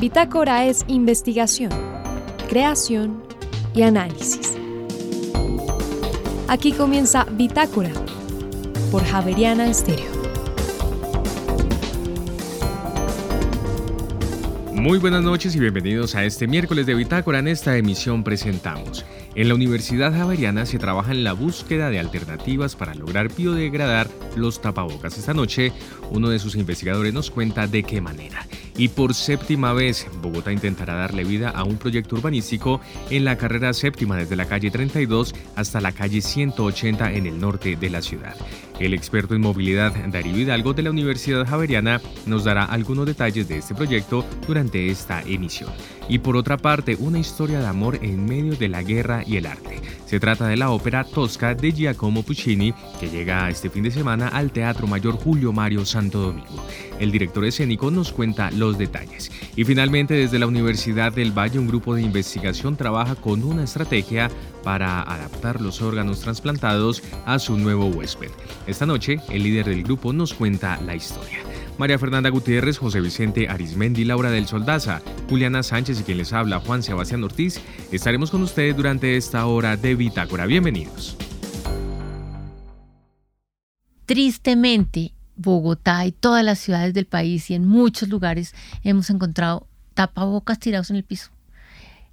Bitácora es investigación, creación y análisis. Aquí comienza Bitácora por Javeriana Estéreo. Muy buenas noches y bienvenidos a este miércoles de Bitácora. En esta emisión presentamos. En la Universidad Javeriana se trabaja en la búsqueda de alternativas para lograr biodegradar los tapabocas. Esta noche, uno de sus investigadores nos cuenta de qué manera. Y por séptima vez, Bogotá intentará darle vida a un proyecto urbanístico en la carrera séptima desde la calle 32 hasta la calle 180 en el norte de la ciudad. El experto en movilidad Darío Hidalgo de la Universidad Javeriana nos dará algunos detalles de este proyecto durante esta emisión. Y por otra parte, una historia de amor en medio de la guerra y el arte. Se trata de la ópera Tosca de Giacomo Puccini, que llega este fin de semana al Teatro Mayor Julio Mario Santo Domingo. El director escénico nos cuenta los detalles. Y finalmente, desde la Universidad del Valle, un grupo de investigación trabaja con una estrategia para adaptar los órganos trasplantados a su nuevo huésped. Esta noche, el líder del grupo nos cuenta la historia. María Fernanda Gutiérrez, José Vicente Arismendi, Laura del Soldaza, Juliana Sánchez y quien les habla, Juan Sebastián Ortiz, estaremos con ustedes durante esta hora de Bitácora. Bienvenidos. Tristemente, Bogotá y todas las ciudades del país y en muchos lugares hemos encontrado tapabocas tirados en el piso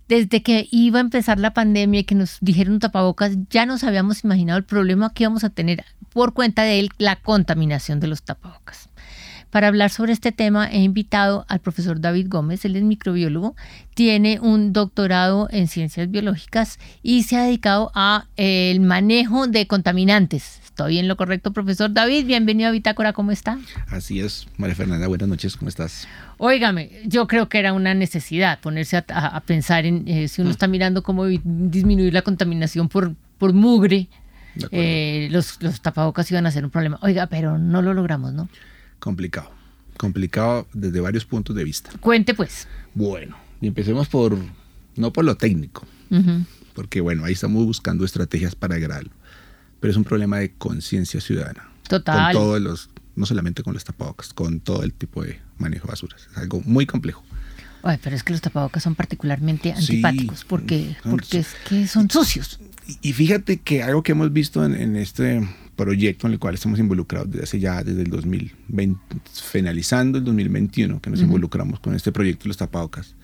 desde que iba a empezar la pandemia y que nos dijeron tapabocas, ya nos habíamos imaginado el problema que íbamos a tener por cuenta de la contaminación de los tapabocas. Para hablar sobre este tema he invitado al profesor David Gómez, él es microbiólogo, tiene un doctorado en ciencias biológicas y se ha dedicado a el manejo de contaminantes. ¿Estoy en lo correcto, profesor David? Bienvenido a Bitácora, ¿cómo está? Así es, María Fernanda, buenas noches, ¿cómo estás? Óigame, yo creo que era una necesidad ponerse a, pensar en eh, si uno mm. está mirando cómo disminuir la contaminación por, por mugre, eh, los, los tapabocas iban a ser un problema. Oiga, pero no lo logramos, ¿no? Complicado, complicado desde varios puntos de vista. Cuente pues. Bueno, y empecemos por, no por lo técnico, porque bueno, ahí estamos buscando estrategias para agradarlo pero es un problema de conciencia ciudadana. Total. Con todos los, no solamente con los tapabocas, con todo el tipo de manejo de basuras. Es algo muy complejo. Ay, pero es que los tapabocas son particularmente antipáticos porque, porque es que son sucios. Y, fíjate que algo que hemos visto en, este proyecto en el cual estamos involucrados desde hace ya, desde el 2020, finalizando el 2021, que nos involucramos con este proyecto de los tapabocas,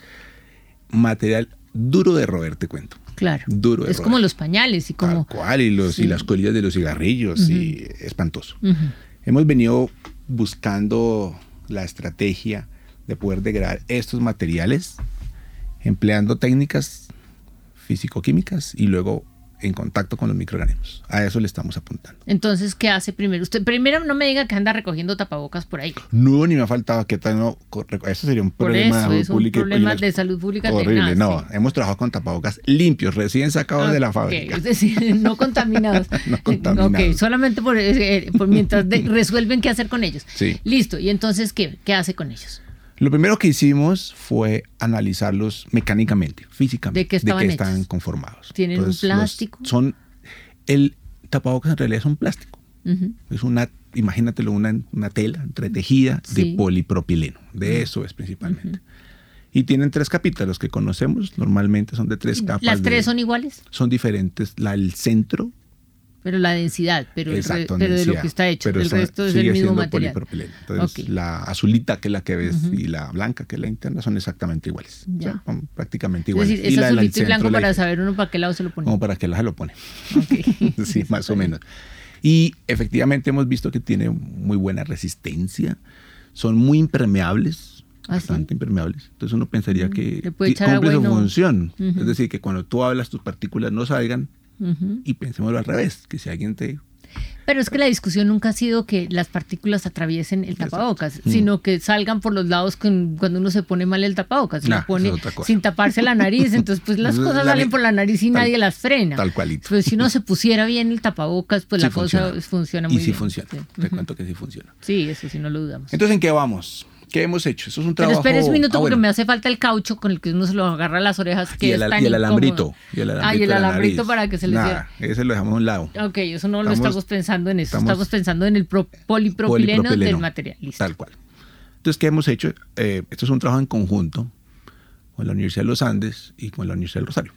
material duro de roer, te cuento. Claro. Duro es como los pañales y como... Tal cual, y, los, y las colillas de los cigarrillos, y espantoso. Hemos venido buscando la estrategia de poder degradar estos materiales empleando técnicas físico-químicas y luego en contacto con los microorganismos. A eso le estamos apuntando. Entonces, ¿qué hace primero? Usted primero no me diga que anda recogiendo tapabocas por ahí. No, ni me ha faltado que tal no. Eso sería un problema de salud pública. Un problema de salud pública. Horrible, no. Hemos trabajado con tapabocas limpios, recién sacados de la fábrica. Es decir, no contaminados. no contaminados. Ok, solamente por, eh, mientras resuelven qué hacer con ellos. Sí. Listo. ¿Y entonces qué? ¿Qué hace con ellos? Lo primero que hicimos fue analizarlos mecánicamente, físicamente, de qué, estaban están conformados. ¿Tienen un plástico? son el tapabocas en realidad es un plástico. Es una, imagínatelo, una, una tela entretejida de polipropileno. De eso es principalmente. Y tienen tres capitas, los que conocemos normalmente son de tres capas. ¿Las tres son iguales? Son diferentes. La, el centro pero la densidad, pero, de lo que está hecho. el resto es el mismo material. Entonces, la azulita, que es la que ves, y la blanca, que es la interna, son exactamente iguales. son prácticamente iguales. Es decir, es azulito y, blanco para saber uno para qué lado se lo pone. Como para qué lado se lo pone. sí, más o menos. Y efectivamente hemos visto que tiene muy buena resistencia, son muy impermeables, ¿Ah, bastante impermeables. Entonces uno pensaría mm, que cumple su función. Es decir, que cuando tú hablas tus partículas no salgan, y pensémoslo al revés, que si alguien te... Pero es que la discusión nunca ha sido que las partículas atraviesen el tapabocas, mm. sino que salgan por los lados cuando uno se pone mal el tapabocas, se pone sin taparse la nariz, entonces pues las cosas salen por la nariz y nadie las frena. Tal cualito. Pues si uno se pusiera bien el tapabocas, pues la cosa funciona, muy bien. Y sí funciona, te cuento que sí funciona. Sí, eso sí no lo dudamos. Entonces, ¿en qué vamos? ¿Qué hemos hecho? Eso es un trabajo. Pero espere un minuto ah, porque me hace falta el caucho con el que uno se lo agarra a las orejas. Que y, el, y el alambrito. Y el alambrito, ah, y el alambrito para que se le Nada, Ese lo dejamos a un lado. Ok, eso no lo estamos pensando en eso. Estamos, pensando en el polipropileno, del material. Tal cual. Entonces, ¿qué hemos hecho? Eh, esto es un trabajo en conjunto con la Universidad de los Andes y con la Universidad del Rosario.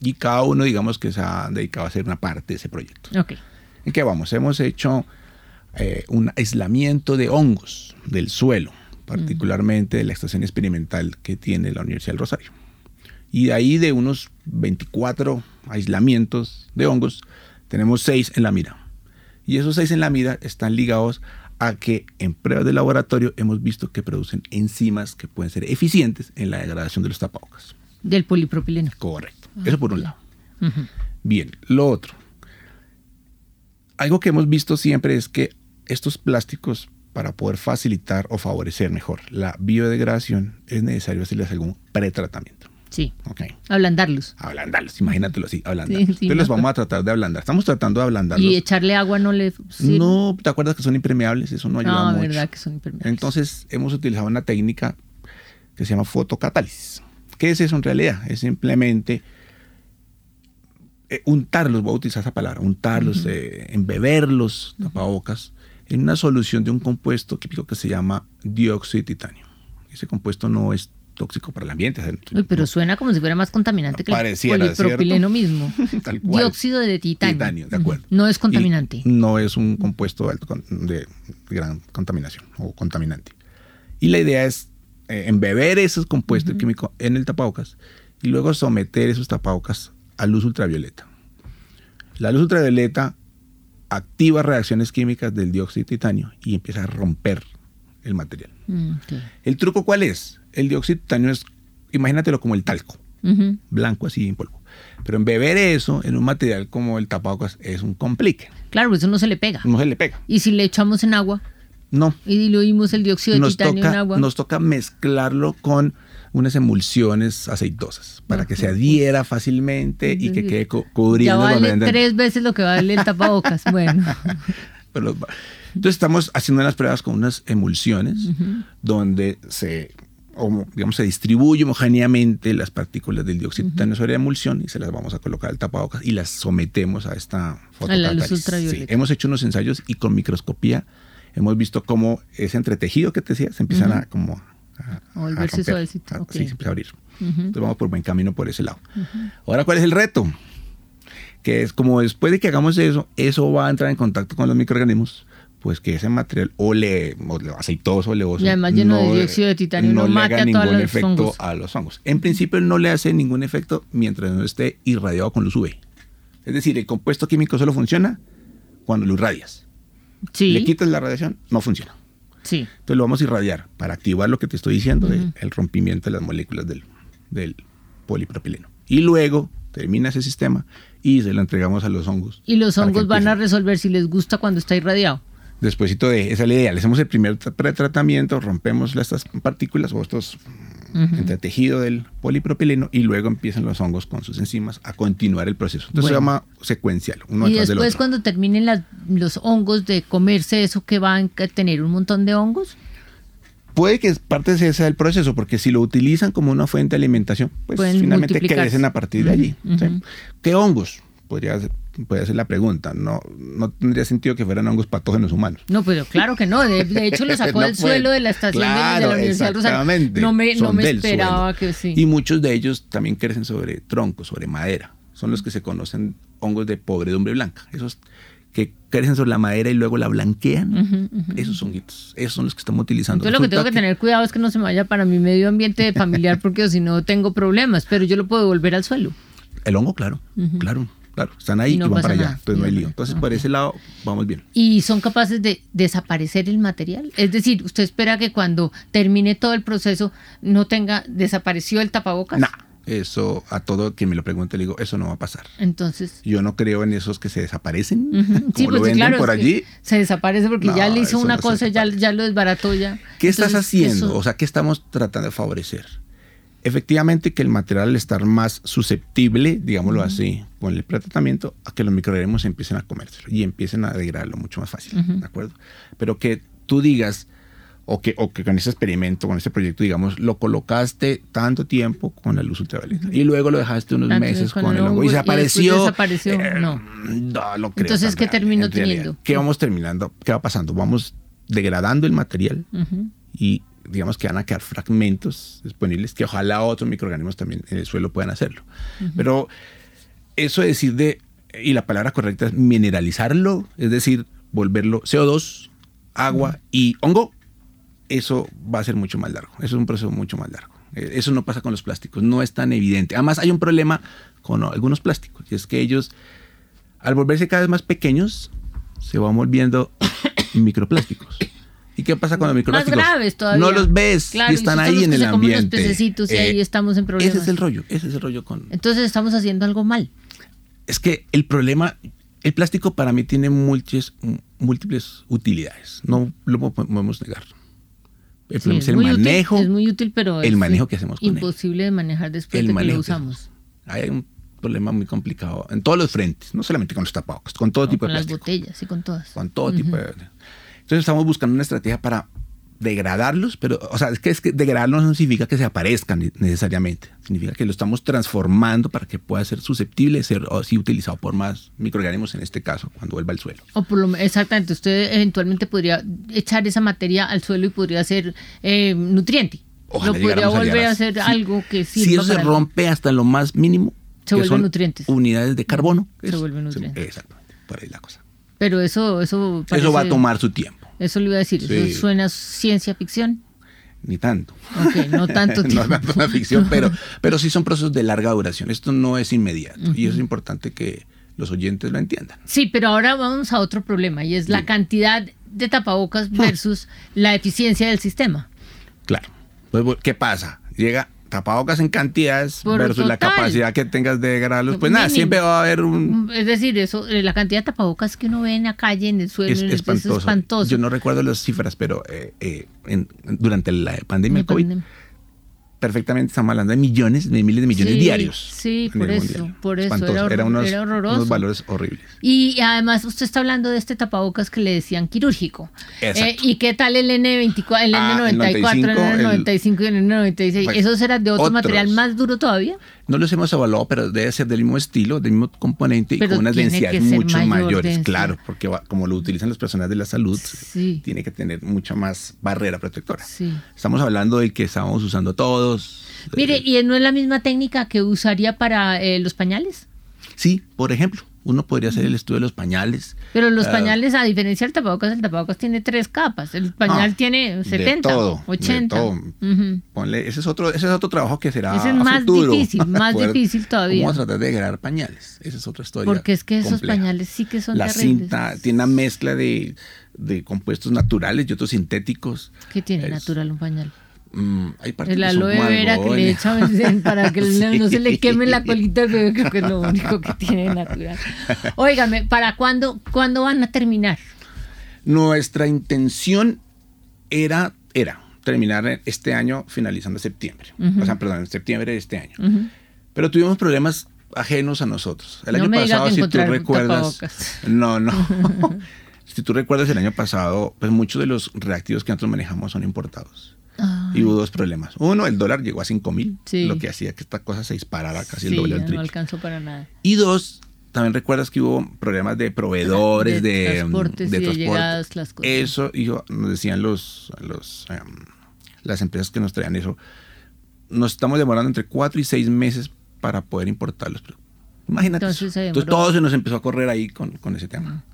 Y cada uno, digamos, que se ha dedicado a hacer una parte de ese proyecto. Ok. ¿En qué vamos? Hemos hecho eh, un aislamiento de hongos del suelo, particularmente de la estación experimental que tiene la Universidad del Rosario. Y de ahí de unos 24 aislamientos de hongos, tenemos 6 en la mira. Y esos 6 en la mira están ligados a que en pruebas de laboratorio hemos visto que producen enzimas que pueden ser eficientes en la degradación de los tapabocas. Del polipropileno. Correcto. Eso por un lado. Bien, lo otro. Algo que hemos visto siempre es que estos plásticos, para poder facilitar o favorecer mejor la biodegradación, es necesario hacerles algún pretratamiento. Sí. Okay. Ablandarlos. Ablandarlos, imagínatelo así, ablandarlos. Sí, Entonces los vamos a tratar de ablandar. Estamos tratando de ablandarlos. ¿Y echarle agua no le sirve? No, ¿te acuerdas que son impermeables? Eso no ayuda no, mucho. verdad que son impermeables. Entonces hemos utilizado una técnica que se llama fotocatálisis. ¿Qué es eso en realidad? Es simplemente eh, untarlos, voy a utilizar esa palabra, untarlos, eh, embeberlos, tapabocas, en una solución de un compuesto químico que se llama dióxido de titanio. Ese compuesto no es tóxico para el ambiente. Uy, pero suena como si fuera más contaminante que el polipropileno ¿cierto? mismo. Tal cual. Dióxido de titanio. Titanio, de acuerdo. No es contaminante. Y no es un compuesto alto con- de gran contaminación o contaminante. Y la idea es eh, embeber esos compuestos químicos en el tapabocas y luego someter esos tapabocas a luz ultravioleta. La luz ultravioleta activa reacciones químicas del dióxido de titanio y empieza a romper el material. Mm. ¿El truco cuál es? El dióxido de titanio es, imagínatelo como el talco, blanco así en polvo. Pero embeber eso en un material como el tapabocas es un complique. Claro, eso no se le pega. No se le pega. Y si le echamos en agua No. y diluimos el dióxido de Nos titanio en agua. nos toca mezclarlo con unas emulsiones aceitosas para que se adhiera fácilmente y que quede ya cubriendo la vale tres veces lo que vale el tapabocas. Bueno, Pero Entonces estamos haciendo unas pruebas con unas emulsiones donde se, digamos, se distribuye homogéneamente las partículas del dióxido de titanio sobre la emulsión y se las vamos a colocar al tapabocas y las sometemos a esta A la luz fotocatálisis. ultravioleta. Sí, hemos hecho unos ensayos y con microscopía hemos visto cómo ese entretejido que te decía se empiezan a como a, A volverse romper. suavecito, Ah, ok. Sí, se empieza a abrir. Entonces vamos por buen camino por ese lado. Ahora, ¿cuál es el reto? Que es como después de que hagamos eso, eso va a entrar en contacto con los microorganismos, pues que ese material ole, ole- aceitoso, oleoso. Y además lleno de dióxido de titanio, no le mate haga a todos ningún efecto hongos. a los hongos. En principio no le hace ningún efecto mientras no esté irradiado con luz UV. Es decir, el compuesto químico solo funciona cuando lo irradias. sí. Le quitas la radiación, no funciona. Sí. Entonces lo vamos a irradiar para activar lo que te estoy diciendo, de- el rompimiento de las moléculas del, del polipropileno. Y luego termina ese sistema y se lo entregamos a los hongos. Y los hongos van a resolver si les gusta cuando está irradiado. Despuésito de esa es la idea, le hacemos el primer tra- pretratamiento, rompemos estas partículas o estos mm, entretejido del polipropileno y luego empiezan los hongos con sus enzimas a continuar el proceso. Entonces se llama secuencial, uno y del después otro. cuando terminen las- los hongos de comerse eso que van a tener un montón de hongos. Puede que parte de ese sea el proceso, porque si lo utilizan como una fuente de alimentación, pues Pueden finalmente crecen a partir de allí. ¿Qué hongos? Podría podría ser la pregunta. No, no tendría sentido que fueran hongos patógenos humanos. No, pero claro que no. De, de hecho lo sacó No del puede. suelo de la estación de- de, Claro, la Universidad Rosario. No me, no me esperaba suelo. que sí. Y muchos de ellos también crecen sobre troncos, sobre madera. Son los que se conocen hongos de podredumbre blanca. Esos que crecen sobre la madera y luego la blanquean. Esos honguitos. Esos son los que estamos utilizando. Entonces lo que tengo que tener cuidado es que no se me vaya para mi medio ambiente familiar porque si no tengo problemas, pero yo lo puedo devolver al suelo. El hongo, claro, claro, claro. Están ahí Y y, no van pasa para allá. nada. Entonces no hay Y no lío. Entonces ok. por ese lado vamos bien. Y son capaces de desaparecer el material. Es decir, usted espera que cuando termine todo el proceso no tenga desapareció el tapabocas. Nah, eso a todo quien me lo pregunte le digo, eso no va a pasar. Entonces, Yo no creo en esos que se desaparecen, ujú. como sí, lo pues venden claro, por allí. se desaparece porque No, ya le hizo una no cosa, ya, ya lo desbarató ya. ¿Qué estás Entonces, haciendo? eso- O sea, ¿qué estamos tratando de favorecer? Efectivamente que el material al estar más susceptible, digámoslo así, con el pretratamiento, a que los microorganismos empiecen a comérselo y empiecen a degradarlo mucho más fácil, ¿de acuerdo? Pero que tú digas, o que, o que con ese experimento, con este proyecto, digamos, lo colocaste tanto tiempo con la luz ultravioleta y luego lo dejaste unos Tanto meses con con, el hongo y y desapareció. después desapareció, no. no lo creo Entonces, ¿qué terminó en teniendo? ¿Qué vamos terminando? ¿Qué va pasando? Vamos degradando el material y digamos que van a quedar fragmentos disponibles que ojalá otros microorganismos también en el suelo puedan hacerlo. Pero eso decir de, y la palabra correcta es mineralizarlo, es decir, volverlo CO2, agua y hongo, eso va a ser mucho más largo. Eso es un proceso mucho más largo. Eh, eso no pasa con los plásticos, no es tan evidente. Además, hay un problema con algunos plásticos, y es que ellos, al volverse cada vez más pequeños, se van volviendo microplásticos. ¿Y qué pasa con los microplásticos? Más graves todavía. No los ves y están ahí en el ambiente. Los pececitos y ahí eh, estamos en problemas. Ese es el rollo, ese es el rollo con... Entonces estamos haciendo algo mal. Es que el problema, el plástico para mí tiene múltiples, múltiples utilidades, no lo podemos negar. El problema es, el manejo. es muy útil, pero el manejo que hacemos con imposible de manejar después de que lo usamos. Hay un problema muy complicado en todos los frentes, no solamente con los tapabocas, con todo tipo de plástico. Con las botellas y con todas. Con todo tipo de... Entonces estamos buscando una estrategia para degradarlos, pero, o sea, es que, es que degradarlos no significa que se aparezcan necesariamente, significa que lo estamos transformando para que pueda ser susceptible de ser así utilizado por más microorganismos en este caso, cuando vuelva al suelo. O por lo, exactamente, usted eventualmente podría echar esa materia al suelo y podría ser eh, nutriente. Ojalá lo podría volver a, hacer algo que Si eso se rompe hasta lo más mínimo, se vuelven nutrientes. Unidades de carbono. Se vuelven nutrientes. exactamente, por ahí la cosa. Pero eso, eso, eso va a tomar su tiempo. Eso le iba a decir. ¿Eso suena ciencia ficción? Ni tanto. No tanto tiempo. no tanto una ficción, pero, pero sí son procesos de larga duración. Esto no es inmediato. Y es importante que los oyentes lo entiendan. Sí, pero ahora vamos a otro problema y es la cantidad de tapabocas versus la eficiencia del sistema. Claro. Pues, ¿Qué pasa? Llega tapabocas en cantidades versus la capacidad que tengas de grabarlos, pues nada, siempre va a haber un... Es decir, eso, eh, la cantidad de tapabocas que uno ve en la calle, en el suelo, es, espantoso. Yo no recuerdo las cifras, pero eh, eh, durante la pandemia COVID perfectamente estamos hablando de millones, de miles de millones diarios. Sí, por eso, por eso era, unos, horroroso. unos valores horribles. Y además usted está hablando de este tapabocas que le decían quirúrgico. Eh, ¿Y qué tal el N24, el N94, el N95 y el N96? ¿Esos eran de otro material más duro todavía? No los hemos evaluado, pero debe ser del mismo estilo, del mismo componente y con unas densidades mucho mayores, claro, porque como lo utilizan las personas de la salud, tiene que tener mucha más barrera protectora. Estamos hablando del que estamos usando todos. Mire, ¿y no es la misma técnica que usaría para eh, los pañales? Sí, por ejemplo uno podría hacer el estudio de los pañales. Pero los ah, pañales, a diferencia del tapabocas, el tapabocas tiene tres capas. El pañal ah, tiene 70, de todo, 80. De todo. ese, es otro, ese es otro trabajo que será ese es más difícil, más difícil todavía. Vamos a tratar de crear pañales. Esa es otra historia. Porque es que esos pañales sí que son La cinta tiene una mezcla de, de compuestos naturales y otros sintéticos. ¿Qué tiene natural un pañal? Mm, hay el aloe vera que le echan para que no se le queme la colita al bebé, creo que es lo único que tiene natural. Óigame, ¿para cuándo, cuándo van a terminar? Nuestra intención era, era terminar este año finalizando septiembre. O sea, perdón, en septiembre de este año. Pero tuvimos problemas ajenos a nosotros. El año pasado, si tú recuerdas. No, no. si tú recuerdas el año pasado, pues muchos de los reactivos que nosotros manejamos son importados. Y hubo dos problemas. Uno, el dólar llegó a 5 mil, lo que hacía que esta cosa se disparara casi el doble No alcanzó para nada. Y dos, también recuerdas que hubo problemas de proveedores, de, de transportes, de, de llegadas, las cosas. Eso, y nos decían los, los em, las empresas que nos traían eso, nos estamos demorando entre 4 y 6 meses para poder importarlos. Imagínate. Entonces, todo se nos empezó a correr ahí con, con ese tema.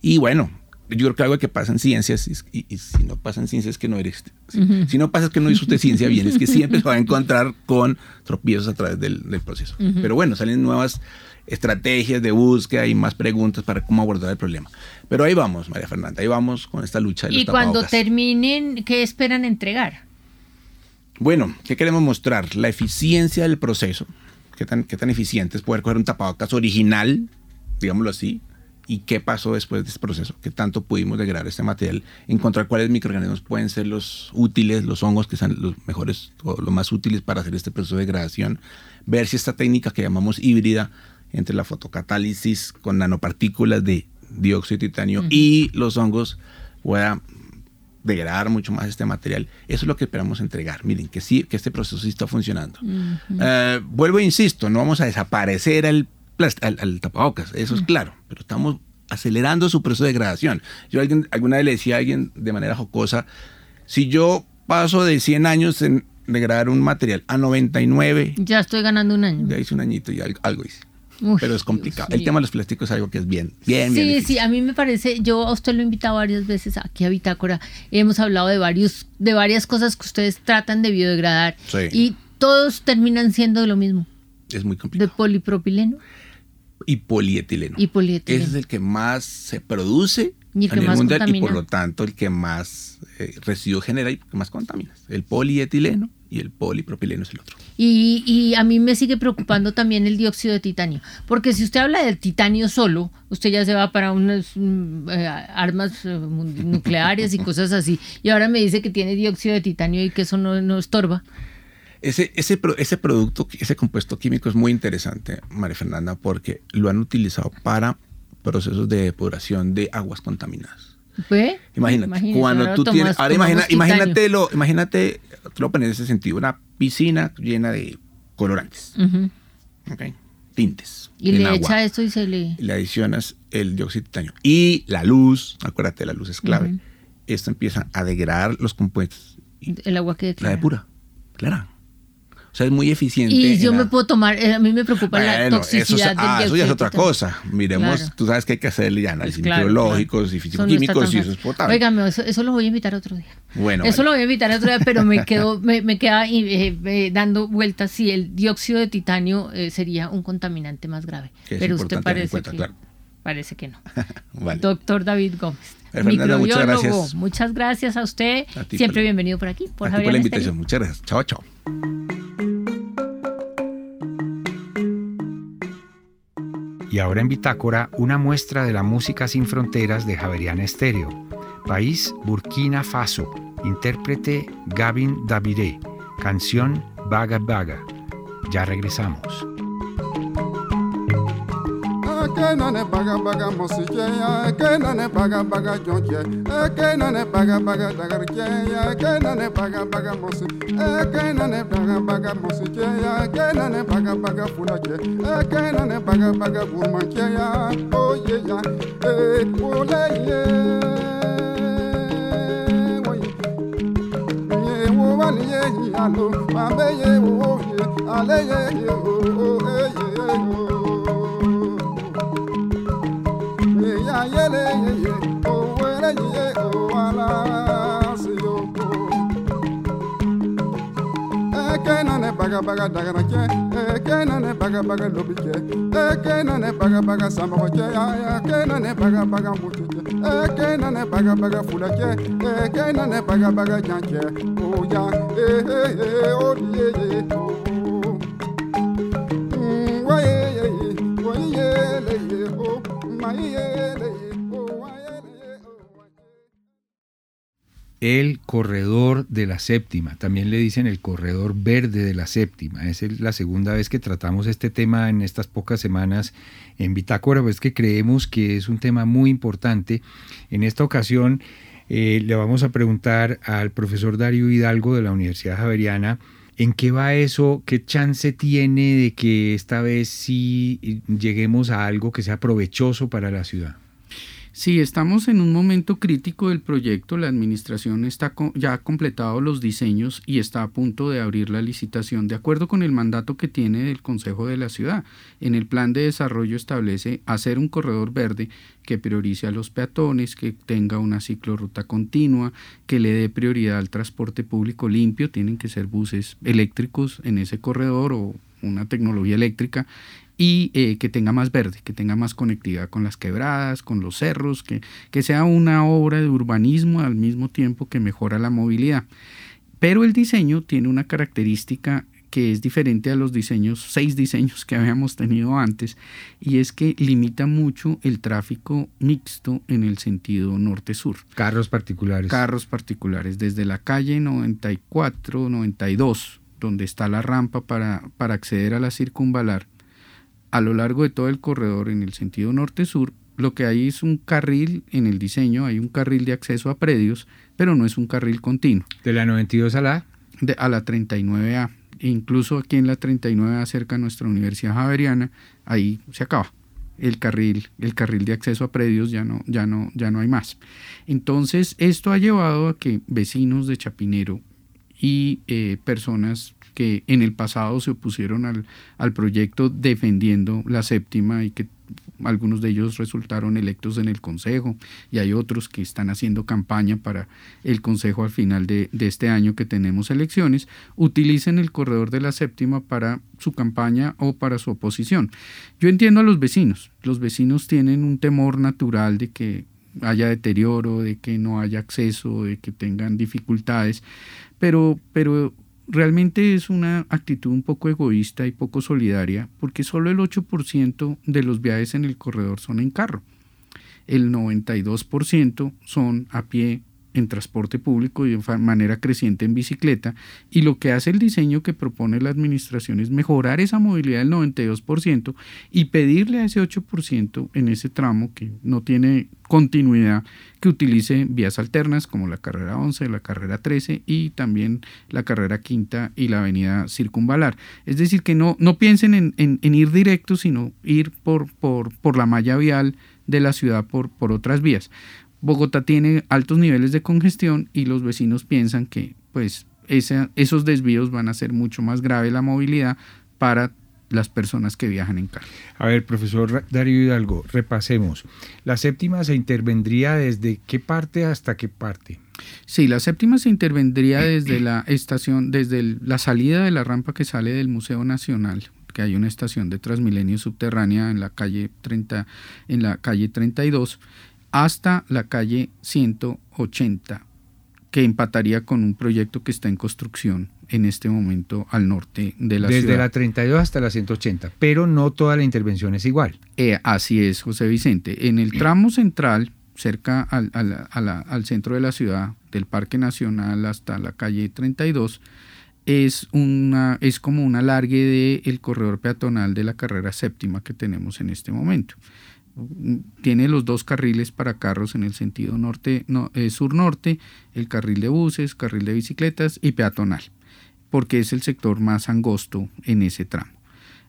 Y bueno, yo creo que algo que pasa en ciencias, y, si no pasa en ciencias es que no eres, si, no pasa es que no disfrute ciencia bien, es que siempre se va a encontrar con tropiezos a través del, proceso. Pero bueno, salen nuevas estrategias de búsqueda y más preguntas para cómo abordar el problema. Pero ahí vamos, María Fernanda, ahí vamos con esta lucha. De y cuando terminen, ¿qué esperan entregar? Bueno, ¿qué queremos mostrar? La eficiencia del proceso. ¿Qué tan, qué tan eficiente es poder coger un tapabocas original, digámoslo así, y qué pasó después de este proceso, qué tanto pudimos degradar este material, encontrar cuáles microorganismos pueden ser los útiles, los hongos que sean los mejores o los más útiles para hacer este proceso de degradación, ver si esta técnica que llamamos híbrida entre la fotocatálisis con nanopartículas de dióxido de titanio y los hongos pueda degradar mucho más este material. Eso es lo que esperamos entregar. Miren, que sí, que este proceso sí está funcionando. Eh, vuelvo e insisto, no vamos a desaparecer el al, tapabocas, eso es claro, pero estamos acelerando su proceso de degradación. Yo alguien, alguna vez le decía a alguien de manera jocosa, si yo paso de 100 años en degradar un material a 99. Ya estoy ganando un año. Ya hice un añito y algo, hice. pero es complicado. El tema de los plásticos es algo que es bien, bien, sí, bien. Sí, sí, a mí me parece, yo a usted lo he invitado varias veces aquí a Bitácora. Hemos hablado de varios, de varias cosas que ustedes tratan de biodegradar. Y todos terminan siendo lo mismo. Es muy complicado. De polipropileno. Y polietileno. Y polietileno. Ese es el que más se produce y el más mundial y por lo tanto el que más eh, residuo genera y que más contamina. El polietileno y el polipropileno es el otro. Y, y, a mí me sigue preocupando también el dióxido de titanio, porque si usted habla del titanio solo, usted ya se va para unas mm, eh, armas eh, nucleares y cosas así, y ahora me dice que tiene dióxido de titanio y que eso no, no estorba. Ese, ese, ese producto, ese compuesto químico es muy interesante, María Fernanda, porque lo han utilizado para procesos de depuración de aguas contaminadas. ¿Ve? Imagínate, cuando tú tienes, ahora imagina, imagínate lo, imagínate, te lo pones en ese sentido, una piscina llena de colorantes, tintes. Y le echa esto y se le... le adicionas el dióxido de titanio. Y la luz, acuérdate, la luz es clave. Esto empieza a degradar los compuestos. El agua que La depura, claro. O sea, es muy eficiente. Y yo me puedo tomar, eh, a mí me preocupa la toxicidad eso, ah, eso ya es otra cosa. Miremos, tú sabes que hay que hacerle ya análisis biológicos y físico-químicos y eso es potable. Óigame, eso, lo voy a invitar otro día. Bueno. Eso lo voy a invitar otro día, pero me quedo, me, me queda eh, eh, dando vueltas si el dióxido de titanio sería un contaminante más grave. pero usted parece que, claro. parece que no. Doctor David Gómez. Microbiólogo, muchas gracias. Muchas gracias a usted. Siempre bienvenido por aquí. Por, a por la invitación. Muchas gracias. Chao, chao. Y ahora en Bitácora, una muestra de la música sin fronteras de Javeriana Estéreo. País Burkina Faso. Intérprete Gavin Daviré. Canción Baga Baga. Ya regresamos. eke nane baga baga mosije ya eke nane baga baga jonje eke nane baga baga dagarje ya eke nane baga baga mosi eke nane baga baga mosije ya eke nane baga baga fulaje eke nane baga baga gurmanje ya oye ya ekule ye ye wo wali ye alo mabe ye wo ye ale ye ye o o e ye o. yele yeye owele yeye owala seyoko. Eke nane baga baga dagana kye, eke nane baga baga lobi kye, eke nane baga baga sambawa kye, eke nane baga baga mutu kye, eke nane baga baga fula kye, eke nane baga baga jan ye ye eh eh ye le ye oh. El corredor de la séptima, también le dicen el corredor verde de la séptima. Es la segunda vez que tratamos este tema en estas pocas semanas en Bitácora, pues que creemos que es un tema muy importante. En esta ocasión eh, le vamos a preguntar al profesor Darío Hidalgo de la Universidad Javeriana ¿En qué va eso? ¿Qué chance tiene de que esta vez sí lleguemos a algo que sea provechoso para la ciudad? Sí, estamos en un momento crítico del proyecto. La administración está ya ha completado los diseños y está a punto de abrir la licitación de acuerdo con el mandato que tiene del Consejo de la Ciudad. En el plan de desarrollo establece hacer un corredor verde que priorice a los peatones, que tenga una ciclorruta continua, que le dé prioridad al transporte público limpio. Tienen que ser buses eléctricos en ese corredor o una tecnología eléctrica y eh, que tenga más verde, que tenga más conectividad con las quebradas, con los cerros, que, que sea una obra de urbanismo al mismo tiempo que mejora la movilidad. Pero el diseño tiene una característica que es diferente a los diseños, seis diseños que habíamos tenido antes, y es que limita mucho el tráfico mixto en el sentido norte-sur. Carros particulares. Carros particulares, desde la calle 94, 92, donde está la rampa para, para acceder a la circunvalar, a lo largo de todo el corredor en el sentido norte-sur, lo que hay es un carril en el diseño, hay un carril de acceso a predios, pero no es un carril continuo. ¿De la 92 a la? De, a la 39A. E incluso aquí en la 39A, cerca de nuestra Universidad Javeriana, ahí se acaba. El carril, el carril de acceso a predios ya no, ya no, ya no hay más. Entonces, esto ha llevado a que vecinos de Chapinero y eh, personas que en el pasado se opusieron al, al proyecto defendiendo la séptima y que algunos de ellos resultaron electos en el Consejo y hay otros que están haciendo campaña para el Consejo al final de, este año que tenemos elecciones, utilicen el corredor de la séptima para su campaña o para su oposición. Yo entiendo a los vecinos, los vecinos tienen un temor natural de que haya deterioro, de que no haya acceso, de que tengan dificultades, pero, pero realmente es una actitud un poco egoísta y poco solidaria porque solo el 8% de los viajes en el corredor son en carro. El 92% son a pie en transporte público y de manera creciente en bicicleta y lo que hace el diseño que propone la administración es mejorar esa movilidad del 92% y pedirle a ese 8% en ese tramo que no tiene continuidad que utilice vías alternas como la carrera 11, la carrera 13 y también la carrera quinta y la avenida circunvalar. Es decir, que no, no piensen en, en, ir directo, sino ir por, por, por la malla vial de la ciudad por, por otras vías. Bogotá tiene altos niveles de congestión y los vecinos piensan que pues esos desvíos van a hacer mucho más grave la movilidad para las personas que viajan en carro. A ver, profesor Darío Hidalgo, repasemos. ¿La séptima se intervendría desde qué parte hasta qué parte? Sí, la séptima se intervendría desde la estación, desde la salida de la rampa que sale del Museo Nacional, que hay una estación de Transmilenio subterránea en la calle 30, en la calle 32 hasta la calle 180, que empataría con un proyecto que está en construcción en este momento al norte de la ciudad. Desde la 32 hasta la 180, pero no toda la intervención es igual. Eh, así es, José Vicente. En el tramo central, cerca al, al, centro de la ciudad, del Parque Nacional hasta la calle 32, es, una, es como un alargue del corredor peatonal de la carrera séptima que tenemos en este momento tiene los dos carriles para carros en el sentido norte, eh, sur-norte, el carril de buses, carril de bicicletas y peatonal, porque es el sector más angosto en ese tramo.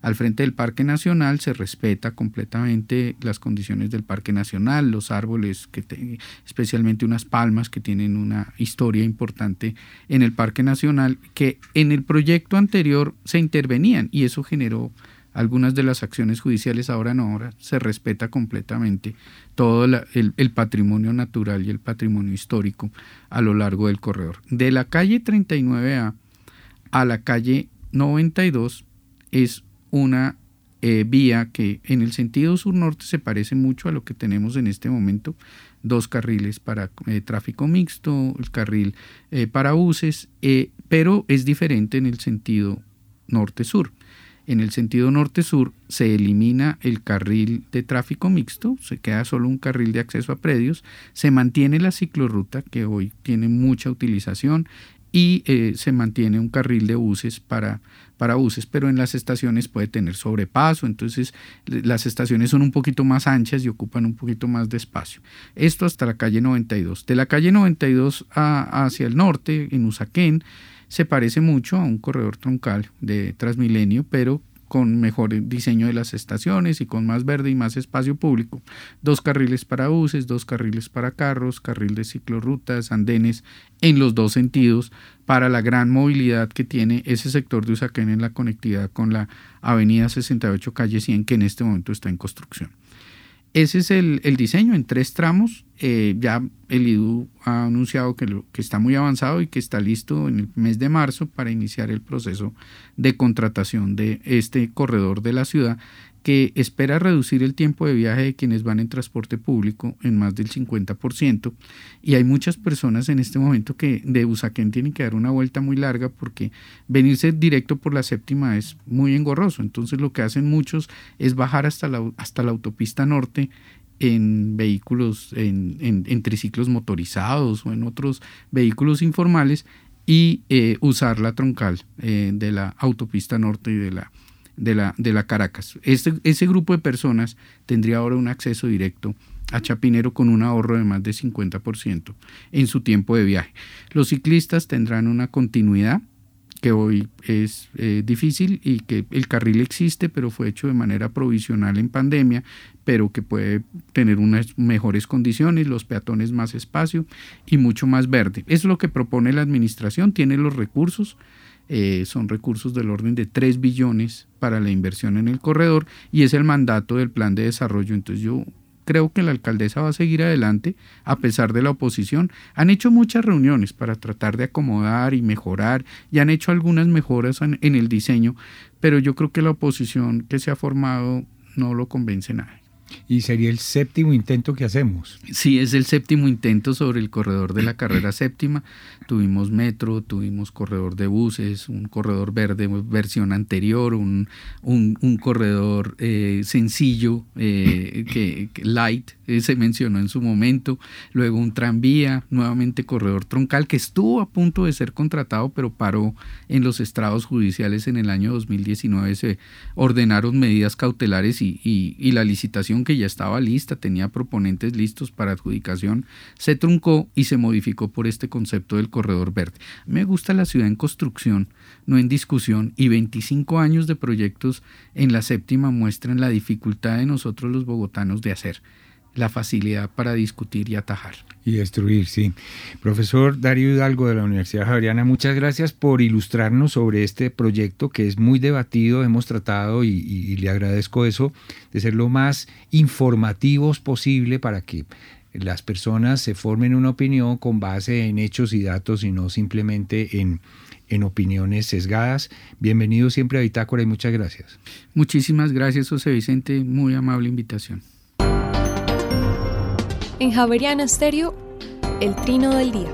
Al frente del Parque Nacional se respeta completamente las condiciones del Parque Nacional, los árboles, que especialmente unas palmas que tienen una historia importante en el Parque Nacional, que en el proyecto anterior se intervenían y eso generó algunas de las acciones judiciales ahora no, ahora se respeta completamente todo el, patrimonio natural y el patrimonio histórico a lo largo del corredor. De la calle 39A a la calle 92 es una eh, vía que en el sentido sur-norte se parece mucho a lo que tenemos en este momento, dos carriles para eh, tráfico mixto, el carril eh, para buses, pero es diferente en el sentido norte-sur. En el sentido norte-sur se elimina el carril de tráfico mixto, se queda solo un carril de acceso a predios, se mantiene la ciclorruta que hoy tiene mucha utilización y eh, se mantiene un carril de buses para, para buses, pero en las estaciones puede tener sobrepaso, entonces las estaciones son un poquito más anchas y ocupan un poquito más de espacio. Esto hasta la calle 92. De la calle 92 hacia el norte, en Usaquén, se parece mucho a un corredor troncal de Transmilenio, pero con mejor diseño de las estaciones y con más verde y más espacio público. Dos carriles para buses, dos carriles para carros, carril de ciclorrutas, andenes en los dos sentidos para la gran movilidad que tiene ese sector de Usaquén en la conectividad con la avenida 68 calle 100 que en este momento está en construcción. Ese es el, diseño en tres tramos. Eh, ya el IDU ha anunciado que, lo, que está muy avanzado y que está listo en el mes de marzo para iniciar el proceso de contratación de este corredor de la ciudad que espera reducir el tiempo de viaje de quienes van en transporte público en más del 50%. Y hay muchas personas en este momento que de Usaquén tienen que dar una vuelta muy larga porque venirse directo por la séptima es muy engorroso. Entonces lo que hacen muchos es bajar hasta la, hasta la autopista norte en vehículos, en, triciclos motorizados o en otros vehículos informales y eh, usar la troncal eh, de la autopista norte y de la de la, de la Caracas. Este, ese grupo de personas tendría ahora un acceso directo a Chapinero con un ahorro de más de 50% en su tiempo de viaje. Los ciclistas tendrán una continuidad que hoy es eh, difícil y que el carril existe, pero fue hecho de manera provisional en pandemia, pero que puede tener unas mejores condiciones, los peatones más espacio y mucho más verde. Es lo que propone la administración, tiene los recursos, eh, son recursos del orden de 3 billones para la inversión en el corredor y es el mandato del plan de desarrollo. Entonces yo creo que la alcaldesa va a seguir adelante a pesar de la oposición. Han hecho muchas reuniones para tratar de acomodar y mejorar y han hecho algunas mejoras en, el diseño, pero yo creo que la oposición que se ha formado no lo convence nada. Y sería el séptimo intento que hacemos. Sí, es el séptimo intento sobre el corredor de la carrera séptima. Tuvimos metro, tuvimos corredor de buses, un corredor verde versión anterior, un, un, corredor eh, sencillo, eh, que, light, eh, se mencionó en su momento, luego un tranvía, nuevamente corredor troncal, que estuvo a punto de ser contratado, pero paró en los estrados judiciales en el año 2019. Se ordenaron medidas cautelares y, y la licitación que ya estaba lista, tenía proponentes listos para adjudicación, se truncó y se modificó por este concepto del corredor verde. Me gusta la ciudad en construcción, no en discusión, y 25 años de proyectos en la séptima muestran la dificultad de nosotros los bogotanos de hacer la facilidad para discutir y atajar. Y destruir, sí. Profesor Darío Hidalgo de la Universidad Javeriana, muchas gracias por ilustrarnos sobre este proyecto que es muy debatido, hemos tratado y, y le agradezco eso, de ser lo más informativos posible para que las personas se formen una opinión con base en hechos y datos y no simplemente en, en opiniones sesgadas. Bienvenido siempre a Bitácora y muchas gracias. Muchísimas gracias, José Vicente. Muy amable invitación. En Javeriana Stereo, el trino del día.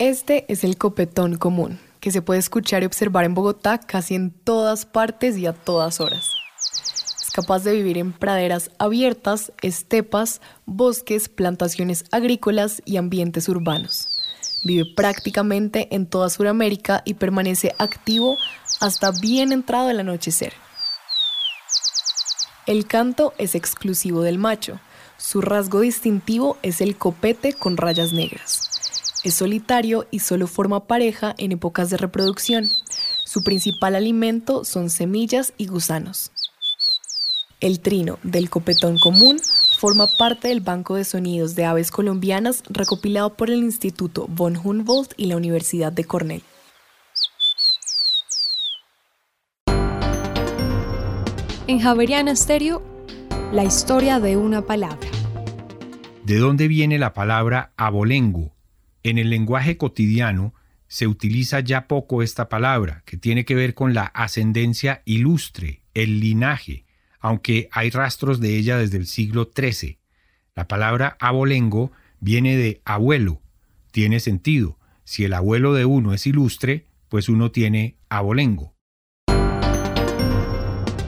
Este es el copetón común que se puede escuchar y observar en Bogotá casi en todas partes y a todas horas. Es capaz de vivir en praderas abiertas, estepas, bosques, plantaciones agrícolas y ambientes urbanos. Vive prácticamente en toda Sudamérica y permanece activo hasta bien entrado el anochecer. El canto es exclusivo del macho. Su rasgo distintivo es el copete con rayas negras. Es solitario y solo forma pareja en épocas de reproducción. Su principal alimento son semillas y gusanos. El trino del copetón común forma parte del Banco de Sonidos de Aves Colombianas recopilado por el Instituto von Humboldt y la Universidad de Cornell. En Javeriana Stereo, la historia de una palabra. ¿De dónde viene la palabra abolengo? En el lenguaje cotidiano se utiliza ya poco esta palabra, que tiene que ver con la ascendencia ilustre, el linaje, aunque hay rastros de ella desde el siglo XIII. La palabra abolengo viene de abuelo. Tiene sentido. Si el abuelo de uno es ilustre, pues uno tiene abolengo.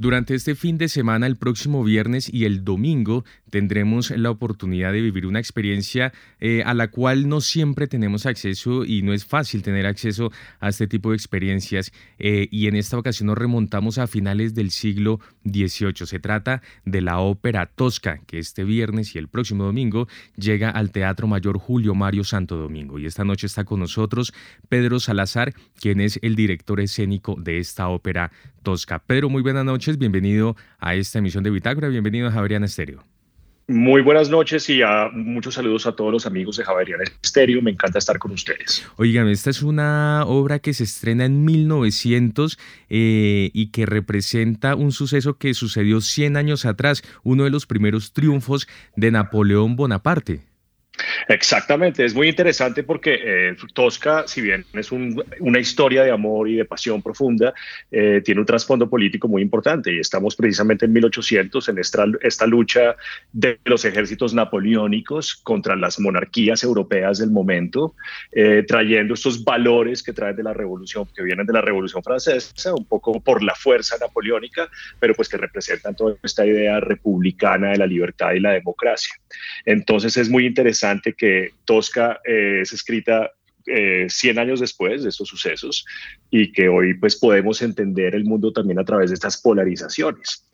Durante este fin de semana, el próximo viernes y el domingo, tendremos la oportunidad de vivir una experiencia eh, a la cual no siempre tenemos acceso y no es fácil tener acceso a este tipo de experiencias. Eh, y en esta ocasión nos remontamos a finales del siglo XVIII. Se trata de la ópera Tosca, que este viernes y el próximo domingo llega al Teatro Mayor Julio Mario Santo Domingo. Y esta noche está con nosotros Pedro Salazar, quien es el director escénico de esta ópera Tosca. Pedro, muy buenas noches, bienvenido a esta emisión de Bitácora, bienvenido a Javeriana Estéreo. Muy buenas noches y muchos saludos a todos los amigos de Javeriana Estéreo. Me encanta estar con ustedes. Oigan, esta es una obra que se estrena en 1900 eh, y que representa un suceso que sucedió 100 años atrás, uno de los primeros triunfos de Napoleón Bonaparte. Exactamente, es muy interesante porque eh, Tosca, si bien es una historia de amor y de pasión profunda, eh, tiene un trasfondo político muy importante y estamos precisamente en 1800 en esta, esta lucha de los ejércitos napoleónicos contra las monarquías europeas del momento, eh, trayendo estos valores que traen de la revolución, que vienen de la revolución francesa, un poco por la fuerza napoleónica, pero pues que representan toda esta idea republicana de la libertad y la democracia. Entonces es muy interesante que Tosca eh, es escrita 100 eh, años después de estos sucesos y que hoy pues podemos entender el mundo también a través de estas polarizaciones,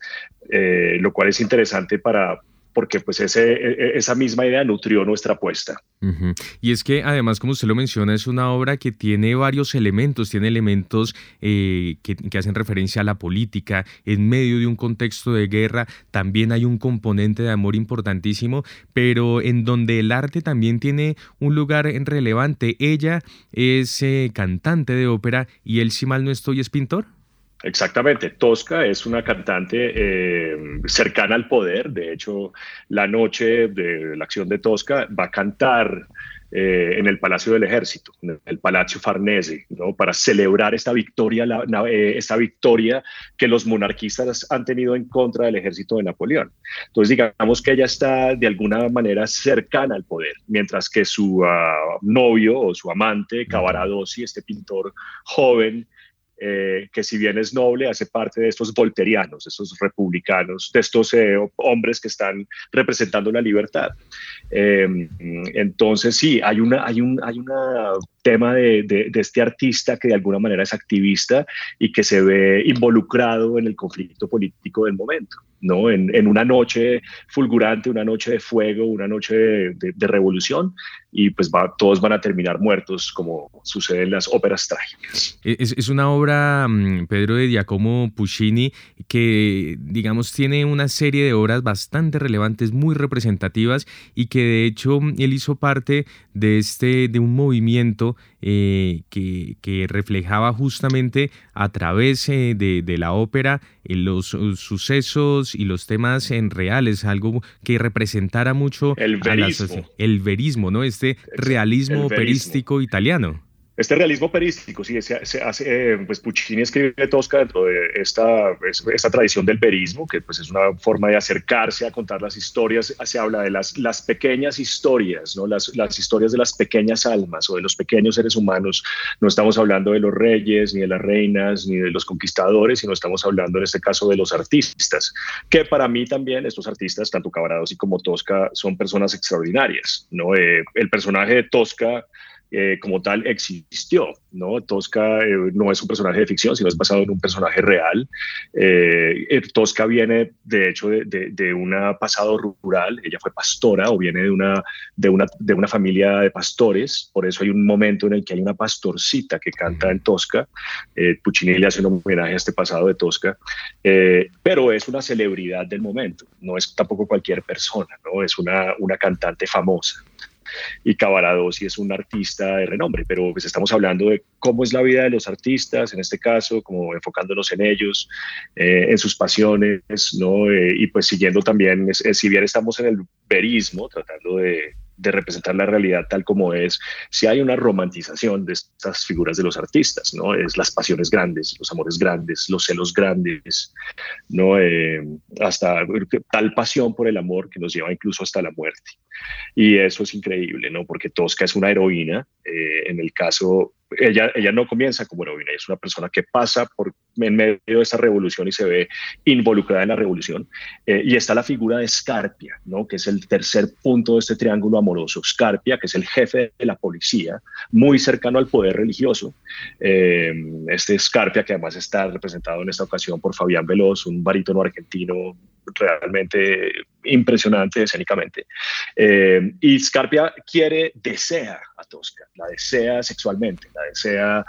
eh, lo cual es interesante para, porque pues ese, e, e, esa misma idea nutrió nuestra apuesta. Y es que además, como usted lo menciona, es una obra que tiene varios elementos, tiene elementos eh, que, hacen referencia a la política, en medio de un contexto de guerra, también hay un componente de amor importantísimo, pero en donde el arte también tiene un lugar relevante. Ella es eh, cantante de ópera y él, si mal no estoy, es pintor. Exactamente, Tosca es una cantante eh, cercana al poder, de hecho la noche de la acción de Tosca va a cantar eh, en el Palacio del Ejército, en el Palacio Farnese, ¿no? para celebrar esta victoria, eh, esta victoria que los monarquistas han tenido en contra del ejército de Napoleón. Entonces digamos que ella está de alguna manera cercana al poder, mientras que su ah, novio o su amante, Cavaradossi, este pintor joven, eh, que si bien es noble, hace parte de estos volterianos, estos republicanos, de estos eh, hombres que están representando la libertad. Em, entonces, sí, hay, una, hay, un hay una tema de, de, este artista que de alguna manera es activista y que se ve involucrado en el conflicto político del momento. ¿No? En, una noche fulgurante, una noche de fuego, una noche de, revolución, y pues todos van a terminar muertos, como sucede en las óperas trágicas. Es, es una obra, mm, Pedro, de Giacomo Puccini, que, digamos, tiene una serie de obras bastante relevantes, muy representativas, y que de hecho él hizo parte de, este, de un movimiento eh, que, que, reflejaba justamente a través eh, de, la ópera los sucesos y los temas en reales, algo que representara mucho el verismo, el verismo ¿no? Este realismo operístico italiano. Este realismo perístico, sí, se, hace, eh, pues Puccini escribe Tosca dentro de esta, esta tradición del verismo, que pues es una forma de acercarse a contar las historias, se habla de las, las pequeñas historias, ¿no? Las, las historias de las pequeñas almas o de los pequeños seres humanos, no estamos hablando de los reyes, ni de las reinas, ni de los conquistadores, sino estamos hablando en este caso de los artistas, que para mí también estos artistas, tanto Cavarados como Tosca, son personas extraordinarias, ¿no? Eh, el personaje de Tosca eh, como tal existió, ¿no? Tosca eh, no es un personaje de ficción, sino es basado en un personaje real. Eh, Tosca viene, de hecho, de, de, un pasado rural, ella fue pastora o viene de una, de, una, de una familia de pastores, por eso hay un momento en el que hay una pastorcita que canta en Tosca, Puccini le hace un homenaje a este pasado de Tosca, pero es una celebridad del momento, no es tampoco cualquier persona, ¿no? Es una, una cantante famosa y Cavaradossi es un artista de renombre, pero pues estamos hablando de cómo es la vida de los artistas, en este caso, como enfocándonos en ellos, eh, en sus pasiones, ¿no? Eh, y pues siguiendo también, si bien estamos en el verismo, tratando de de representar la realidad tal como es, si hay una romantización de estas figuras de los artistas, ¿no? Es las pasiones grandes, los amores grandes, los celos grandes, ¿no? Eh, hasta tal pasión por el amor que nos lleva incluso hasta la muerte. Y eso es increíble, ¿no? Porque Tosca es una heroína, eh, en el caso ella, ella no comienza como heroína, es una persona que pasa por en medio de esta revolución y se ve involucrada en la revolución. Eh, y está la figura de Scarpia, ¿no? que es el tercer punto de este triángulo amoroso. Scarpia, que es el jefe de la policía, muy cercano al poder religioso. Eh, este Scarpia, que además está representado en esta ocasión por Fabián Veloz, un barítono argentino realmente impresionante escénicamente. Eh, y Scarpia quiere, desea a Tosca, la desea sexualmente, la desea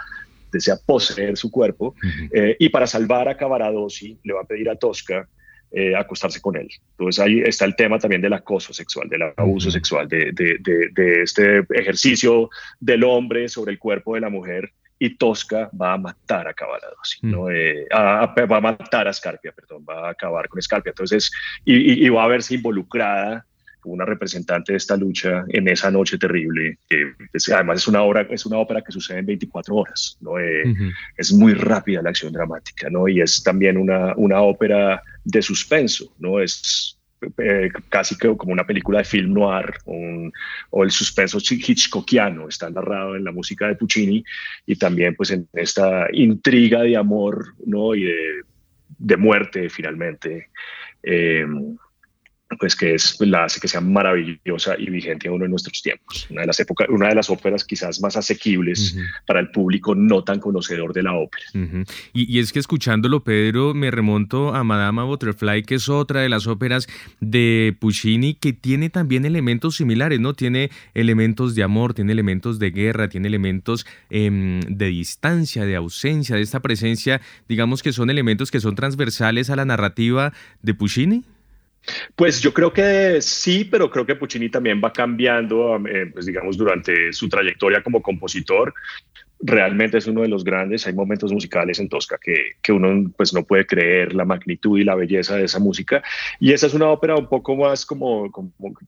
desea poseer su cuerpo, eh, y para salvar a Cavaradossi le va a pedir a Tosca eh, acostarse con él. Entonces ahí está el tema también del acoso sexual, del abuso sexual, de, de, este ejercicio del hombre sobre el cuerpo de la mujer y Tosca va a matar a Cavaradossi, ¿no? Eh, va a matar a Scarpia, perdón, va a acabar con Scarpia. Entonces, y, y, va a verse involucrada una representante de esta lucha en esa noche terrible, que además es una, obra, es una ópera que sucede en 24 horas, ¿no? Eh, es muy rápida la acción dramática, ¿no? y es también una, una ópera de suspenso, ¿no? es eh, casi como una película de film noir o el suspenso hitchcockiano, está narrado en la música de Puccini y también pues en esta intriga de amor ¿no? y de, muerte finalmente. Eh, pues que es la hace que sea maravillosa y vigente a uno de nuestros tiempos. Una de las épocas, una de las óperas quizás más asequibles para el público no tan conocedor de la ópera. y, es que escuchándolo, Pedro, me remonto a Madama Butterfly, que es otra de las óperas de Puccini que tiene también elementos similares, ¿no? Tiene elementos de amor, tiene elementos de guerra, tiene elementos em, de distancia, de ausencia, de esta presencia, digamos que son elementos que son transversales a la narrativa de Puccini. Pues yo creo que sí, pero creo que Puccini también va cambiando, eh, pues digamos, durante su trayectoria como compositor. Realmente es uno de los grandes. Hay momentos musicales en Tosca que, que uno pues no puede creer la magnitud y la belleza de esa música. Y esa es una ópera un poco más como,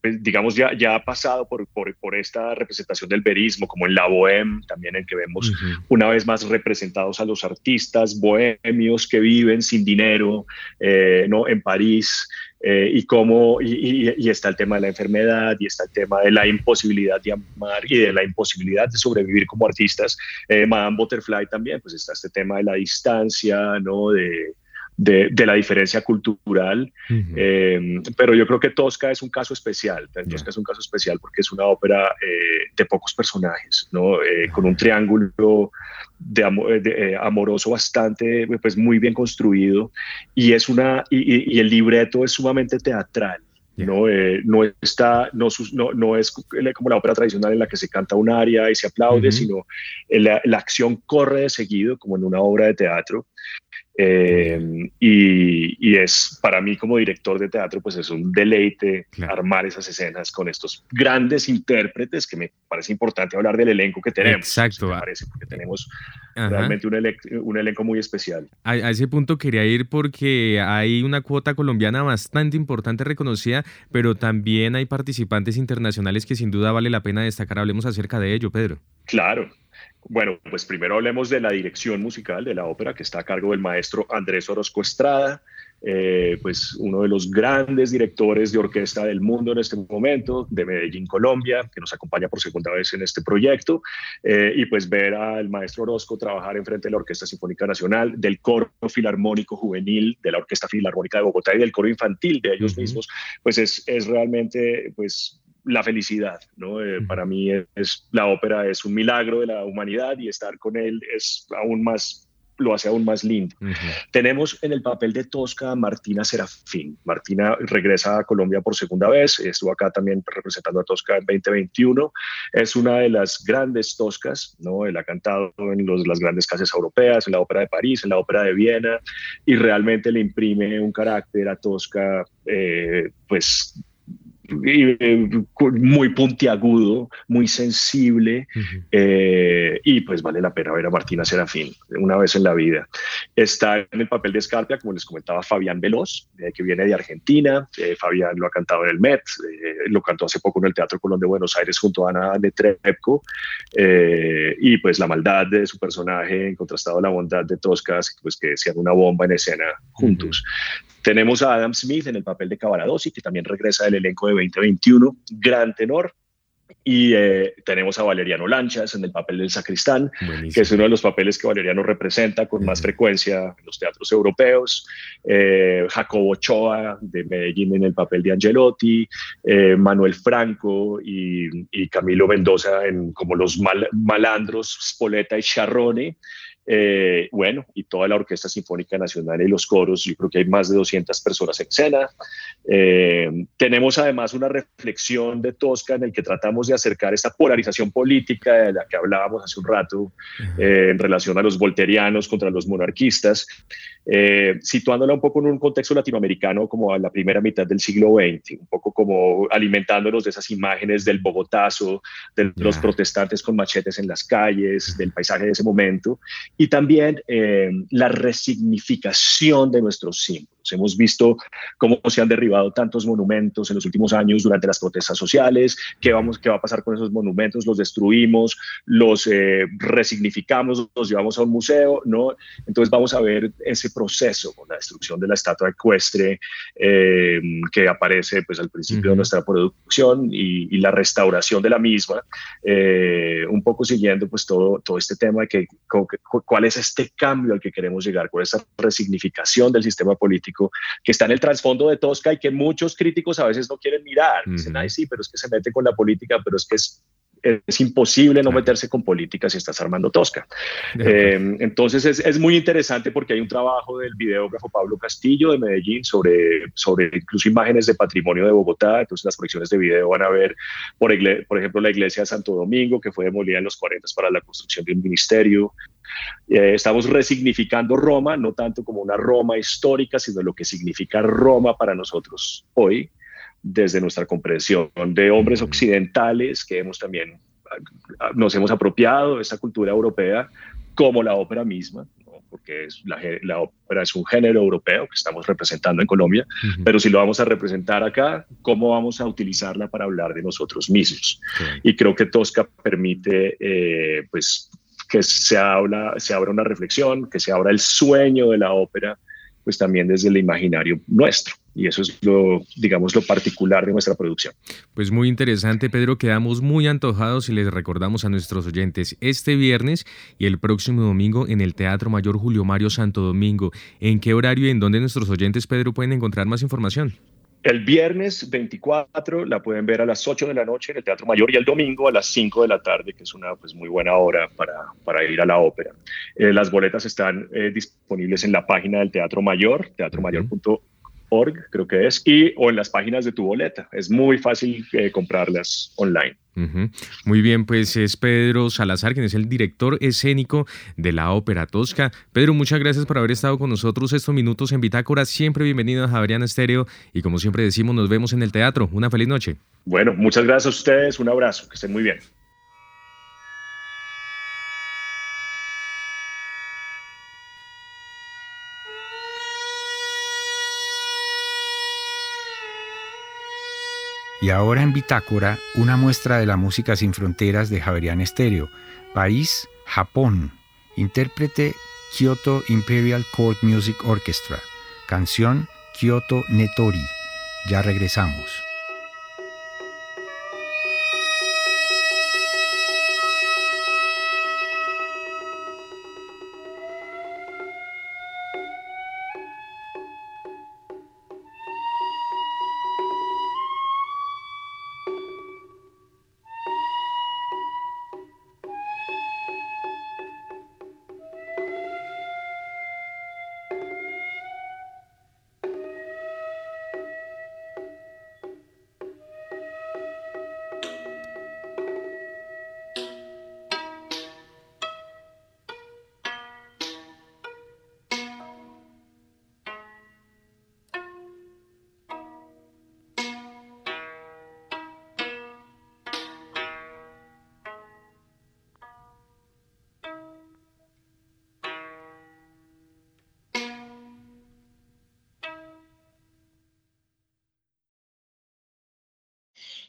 pues, digamos, ya, ya ha pasado por, por, por, esta representación del verismo, como en La Bohème, también en que vemos una vez más representados a los artistas bohemios que viven sin dinero, eh, ¿no? En París. Eh, y cómo, y, está el tema de la enfermedad, y está el tema de la imposibilidad de amar y de la imposibilidad de sobrevivir como artistas. Eh, Madame Butterfly también, pues está este tema de la distancia, ¿no? De, de, la diferencia cultural, em, pero yo creo que Tosca es un caso especial, Tosca es un caso especial porque es una ópera eh, de pocos personajes, ¿no? con un triángulo de, eh, amoroso bastante, pues muy bien construido y es una y, el libreto es sumamente teatral. No, eh, no, está, no, no, no, es como la ópera tradicional en la que se canta un aria y se aplaude, sino la, la, acción corre de seguido, como en una obra de teatro. Eh, y, es para mí como director de teatro, pues es un deleite armar esas escenas con estos grandes intérpretes, que me parece importante hablar del elenco que tenemos. Exacto. Me parece, porque tenemos realmente un, un, elenco muy especial. A, a, ese punto quería ir porque hay una cuota colombiana bastante importante reconocida, pero también hay participantes internacionales que sin duda vale la pena destacar. Hablemos acerca de ello, Pedro. Claro, bueno, pues primero hablemos de la dirección musical de la ópera que está a cargo del maestro Andrés Orozco Estrada, eh, pues uno de los grandes directores de orquesta del mundo en este momento, de Medellín, Colombia, que nos acompaña por segunda vez en este proyecto, eh, y pues ver al maestro Orozco trabajar en frente de la Orquesta Sinfónica Nacional, del Coro Filarmónico Juvenil, de la Orquesta Filarmónica de Bogotá y del Coro Infantil de ellos mismos, pues es, es realmente pues la felicidad, ¿no? Eh, para mí es, la ópera es un milagro de la humanidad y estar con él es aún más lo hace aún más lindo. Tenemos en el papel de Tosca a Martina Serafín. Martina regresa a Colombia por segunda vez, estuvo acá también representando a Tosca en 2021. Es una de las grandes Toscas, ¿no? Él ha cantado en los, las grandes casas europeas, en la Ópera de París, en la Ópera de Viena, y realmente le imprime un carácter a Tosca, eh, pues muy puntiagudo, muy sensible, eh, y pues vale la pena ver a Martina Serafín una vez en la vida. Está en el papel de Escarpia, como les comentaba Fabián Veloz, eh, que viene de Argentina. Fabián lo ha cantado en el Met, lo cantó hace poco en el Teatro Colón de Buenos Aires junto a Ana de Trepco, y pues la maldad de su personaje en contrastado a la bondad de Toscas, pues que sean una bomba en escena juntos. Tenemos a Adam Smith en el papel de Cavaradossi, que también regresa del elenco de 2021, gran tenor. Y eh, tenemos a Valeriano Lanchas en el papel del sacristán, que es uno de los papeles que Valeriano representa con más frecuencia en los teatros europeos. Eh, Jacobo Ochoa de Medellín en el papel de Angelotti, eh, Manuel Franco y, Camilo Mendoza en como los malandros Spoleta y Charrone. Eh, bueno, y toda la Orquesta Sinfónica Nacional y los coros, yo creo que hay más de 200 personas en escena. Eh, tenemos además una reflexión de Tosca en el que tratamos de acercar esta polarización política de la que hablábamos hace un rato eh, en relación a los volterianos contra los monarquistas, situándola un poco en un contexto latinoamericano como a la primera mitad del siglo XX, un poco como alimentándonos de esas imágenes del Bogotazo, de los protestantes con machetes en las calles, del paisaje de ese momento, y también eh, la resignificación de nuestros símbolos. Hemos visto cómo se han derribado tantos monumentos en los últimos años durante las protestas sociales, qué, vamos, qué va a pasar con esos monumentos, los destruimos, los eh, resignificamos, los llevamos a un museo, ¿no? Entonces vamos a ver ese proceso con la destrucción de la estatua ecuestre eh, que aparece pues al principio de nuestra producción y, la restauración de la misma, eh, un poco siguiendo pues todo, todo este tema de que, cuál es este cambio al que queremos llegar, cuál es esa resignificación del sistema político que está en el trasfondo de Tosca y que muchos críticos a veces no quieren mirar. Dicen, ay, sí, pero es que se mete con la política, pero es que es es imposible no meterse con política si estás armando Tosca. Eh, entonces es, es, muy interesante porque hay un trabajo del videógrafo Pablo Castillo de Medellín sobre, sobre incluso imágenes de patrimonio de Bogotá. Entonces las proyecciones de video van a ver, por, por ejemplo, la iglesia de Santo Domingo, que fue demolida en los 40 para la construcción de un ministerio. Eh, estamos resignificando Roma, no tanto como una Roma histórica, sino lo que significa Roma para nosotros hoy, desde nuestra comprensión de hombres occidentales que hemos también nos hemos apropiado de esta cultura europea como la ópera misma, porque es la, ópera es un género europeo que estamos representando en Colombia, pero si lo vamos a representar acá, ¿cómo vamos a utilizarla para hablar de nosotros mismos? Y creo que Tosca permite eh, pues, que se, habla, se abra una reflexión, que se abra el sueño de la ópera, pues también desde el imaginario nuestro. Y eso es lo, digamos, lo particular de nuestra producción. Pues muy interesante, Pedro. Quedamos muy antojados y les recordamos a nuestros oyentes este viernes y el próximo domingo en el Teatro Mayor Julio Mario Santo Domingo. ¿En qué horario y en dónde nuestros oyentes, Pedro, pueden encontrar más información? El viernes 24 la pueden ver a las 8 de la noche en el Teatro Mayor y el domingo a las 5 de la tarde, que es una pues, muy buena hora para, para ir a la ópera. Eh, las boletas están eh, disponibles en la página del Teatro Mayor, teatromayor.org creo que es, y o en las páginas de tu boleta. Es muy fácil eh, comprarlas online. Muy bien, pues es Pedro Salazar, quien es el director escénico de la Ópera Tosca. Pedro, muchas gracias por haber estado con nosotros estos minutos en Bitácora. Siempre bienvenido a Javeriana Estéreo y como siempre decimos, nos vemos en el teatro. Una feliz noche. Bueno, muchas gracias a ustedes. Un abrazo. Que estén muy bien. Y ahora en Bitácora, una muestra de la música sin fronteras de Javerian Estéreo. País, Japón. Intérprete, Kyoto Imperial Court Music Orchestra. Canción, Kyoto Netori. Ya regresamos.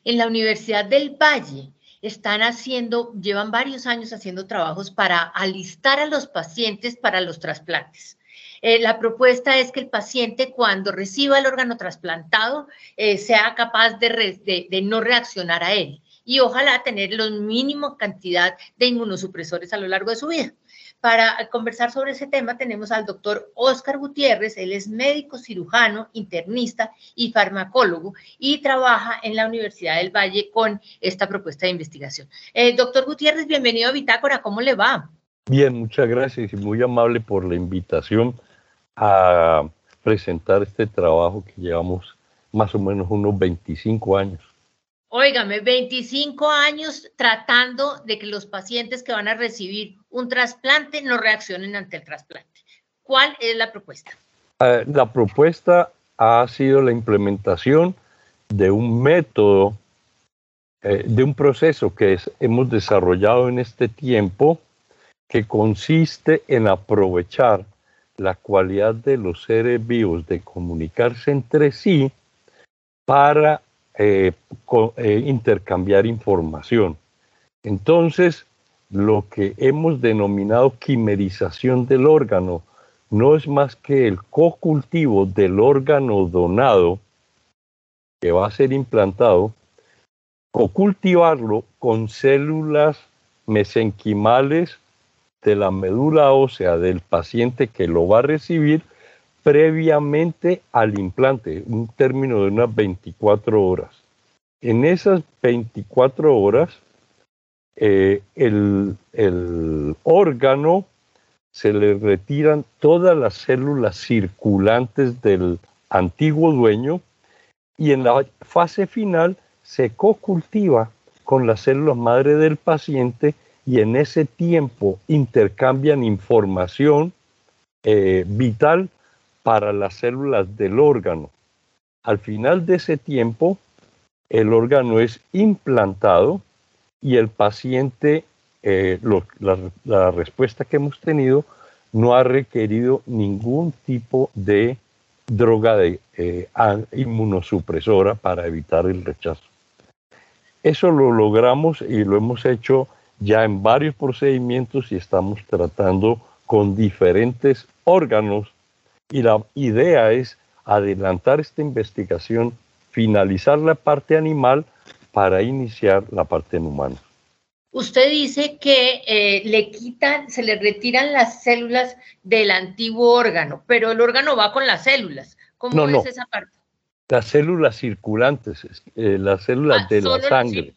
En la Universidad del Valle están haciendo, llevan varios años haciendo trabajos para alistar a los pacientes para los trasplantes. Eh, la propuesta es que el paciente cuando reciba el órgano trasplantado eh, sea capaz de, de, no reaccionar a él y ojalá tener la mínima cantidad de inmunosupresores a lo largo de su vida. Para conversar sobre ese tema tenemos al doctor Oscar Gutiérrez, él es médico cirujano, internista y farmacólogo y trabaja en la Universidad del Valle con esta propuesta de investigación. Eh, doctor Gutiérrez, bienvenido a Bitácora, ¿cómo le va? Bien, muchas gracias y muy amable por la invitación a presentar este trabajo que llevamos más o menos unos 25 años. Óigame, 25 años tratando de que los pacientes que van a recibir un trasplante no reaccionen ante el trasplante. ¿Cuál es la propuesta? Eh, la propuesta ha sido la implementación de un método, eh, de un proceso que hemos desarrollado en este tiempo que consiste en aprovechar la cualidad de los seres vivos de comunicarse entre sí para eh, eh, intercambiar información. Entonces, lo que hemos denominado quimerización del órgano no es más que el co-cultivo del órgano donado que va a ser implantado, o cultivarlo con células mesenquimales de la médula ósea del paciente que lo va a recibir previamente al implante, un término de unas 24 horas. En esas 24 horas, eh, el, el órgano se le retiran todas las células circulantes del antiguo dueño y en la fase final se co-cultiva con las células madre del paciente y en ese tiempo intercambian información eh, vital para las células del órgano. Al final de ese tiempo, el órgano es implantado y el paciente, eh, la, respuesta que hemos tenido, no ha requerido ningún tipo de droga de, eh, inmunosupresora para evitar el rechazo. Eso lo logramos y lo hemos hecho ya en varios procedimientos y estamos tratando con diferentes órganos y la idea es adelantar esta investigación, finalizar la parte animal para iniciar la parte en humanos. Usted dice que eh, le quitan, se le retiran las células del antiguo órgano, pero el órgano va con las células. ¿Cómo es esa parte? Las células circulantes, eh, las células ah, de la sangre.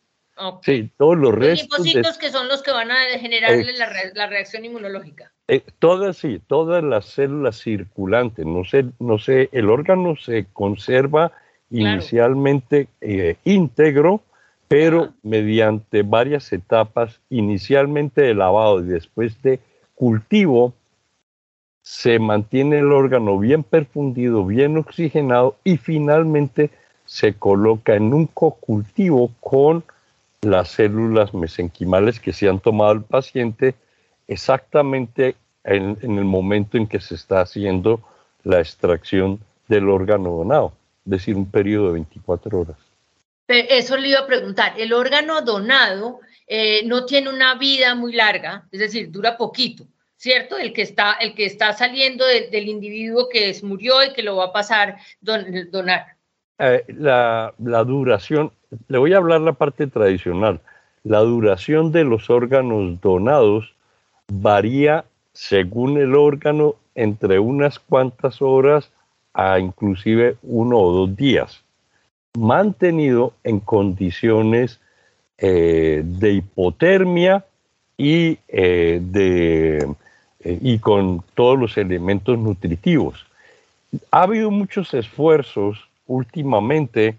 Sí, todos los, restos. Los que son los que van a generarle la, reacción inmunológica. Eh, todas, sí, todas las células circulantes. No sé, no sé, el órgano se conserva inicialmente eh, íntegro, pero mediante varias etapas, inicialmente de lavado y después de cultivo, se mantiene el órgano bien perfundido, bien oxigenado y finalmente se coloca en un cocultivo con las células mesenquimales que se han tomado al paciente exactamente en, el momento en que se está haciendo la extracción del órgano donado, es decir, un periodo de 24 horas. Eso le iba a preguntar, el órgano donado eh, no tiene una vida muy larga, es decir, dura poquito, ¿cierto? El que está, el que está saliendo del individuo que murió y que lo va a pasar donar. Eh, la, duración, le voy a hablar la parte tradicional. La duración de los órganos donados varía según el órgano entre unas cuantas horas a inclusive uno o dos días, mantenido en condiciones eh, de hipotermia y, eh, de, y con todos los elementos nutritivos. Ha habido muchos esfuerzos últimamente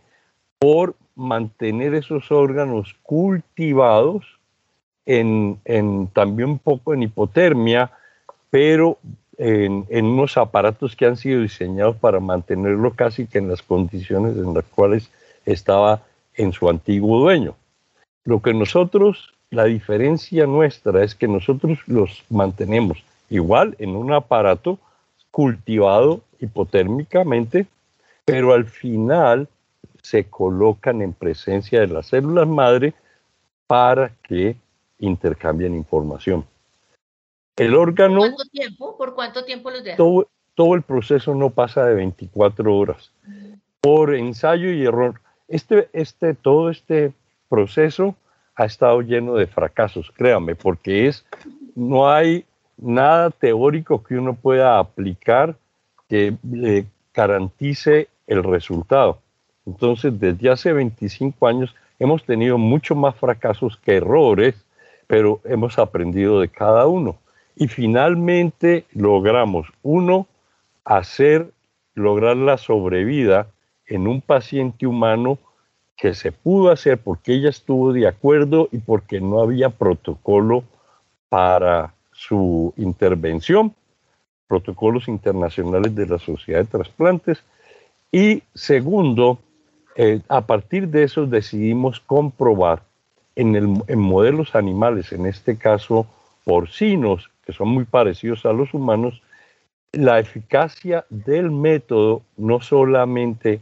por mantener esos órganos cultivados en, también un poco en hipotermia, pero en, unos aparatos que han sido diseñados para mantenerlo casi que en las condiciones en las cuales estaba en su antiguo dueño. Lo que nosotros, la diferencia nuestra es que nosotros los mantenemos igual en un aparato cultivado hipotérmicamente pero al final se colocan en presencia de las células madre para que intercambien información. El órgano... ¿Cuánto tiempo? ¿Por cuánto tiempo los dejan? Todo, el proceso no pasa de 24 horas. Por ensayo y error. Este, este, todo este proceso ha estado lleno de fracasos, créame, porque es, no hay nada teórico que uno pueda aplicar que le garantice el resultado. Entonces, desde hace 25 años hemos tenido mucho más fracasos que errores, pero hemos aprendido de cada uno. Y finalmente logramos, uno, hacer, lograr la sobrevida en un paciente humano que se pudo hacer porque ella estuvo de acuerdo y porque no había protocolo para su intervención, protocolos internacionales de la Sociedad de Trasplantes, y segundo, Eh, a partir de eso decidimos comprobar en, en modelos animales, en este caso porcinos, que son muy parecidos a los humanos, la eficacia del método no solamente,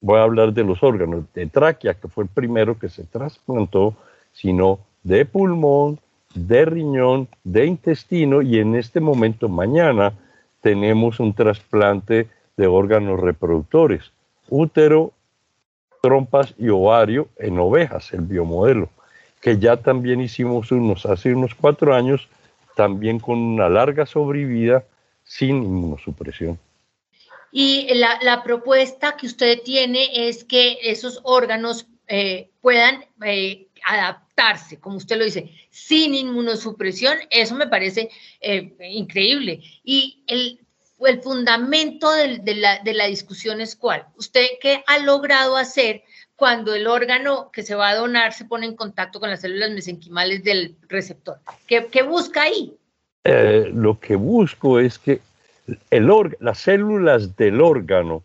voy a hablar de los órganos, de tráquea, que fue el primero que se trasplantó, sino de pulmón, de riñón, de intestino y en este momento, mañana, tenemos un trasplante de órganos reproductores, útero, trompas y ovario en ovejas, el biomodelo, que ya también hicimos unos hace unos cuatro años, también con una larga sobrevida sin inmunosupresión. Y la, propuesta que usted tiene es que esos órganos eh, puedan eh, adaptarse, como usted lo dice, sin inmunosupresión. Eso me parece eh, increíble. Y el, el fundamento de, la, de la discusión es cuál. ¿Usted qué ha logrado hacer cuando el órgano que se va a donar se pone en contacto con las células mesenquimales del receptor? ¿Qué, busca ahí? Eh, lo que busco es que el las células del órgano,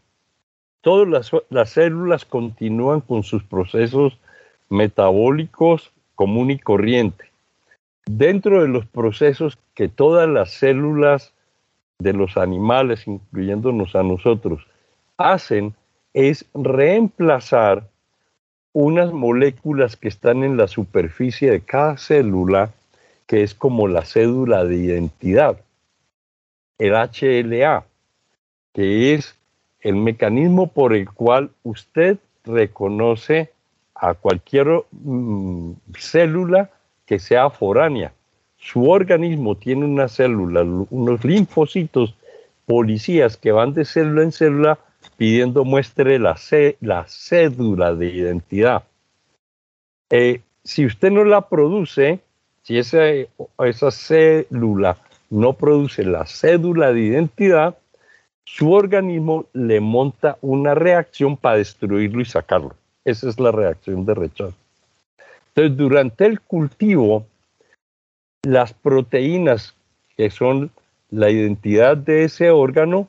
todas las, las, células continúan con sus procesos metabólicos común y corriente. Dentro de los procesos que todas las células de los animales, incluyéndonos a nosotros, hacen es reemplazar unas moléculas que están en la superficie de cada célula que es como la cédula de identidad, el HLA, que es el mecanismo por el cual usted reconoce a cualquier mm, célula que sea foránea. Su organismo tiene una célula, unos linfocitos, policías que van de célula en célula pidiendo muestre la, la cédula de identidad. Eh, si usted no la produce, si esa, esa célula no produce la cédula de identidad, su organismo le monta una reacción para destruirlo y sacarlo. Esa es la reacción de rechazo. Entonces, durante el cultivo, las proteínas que son la identidad de ese órgano,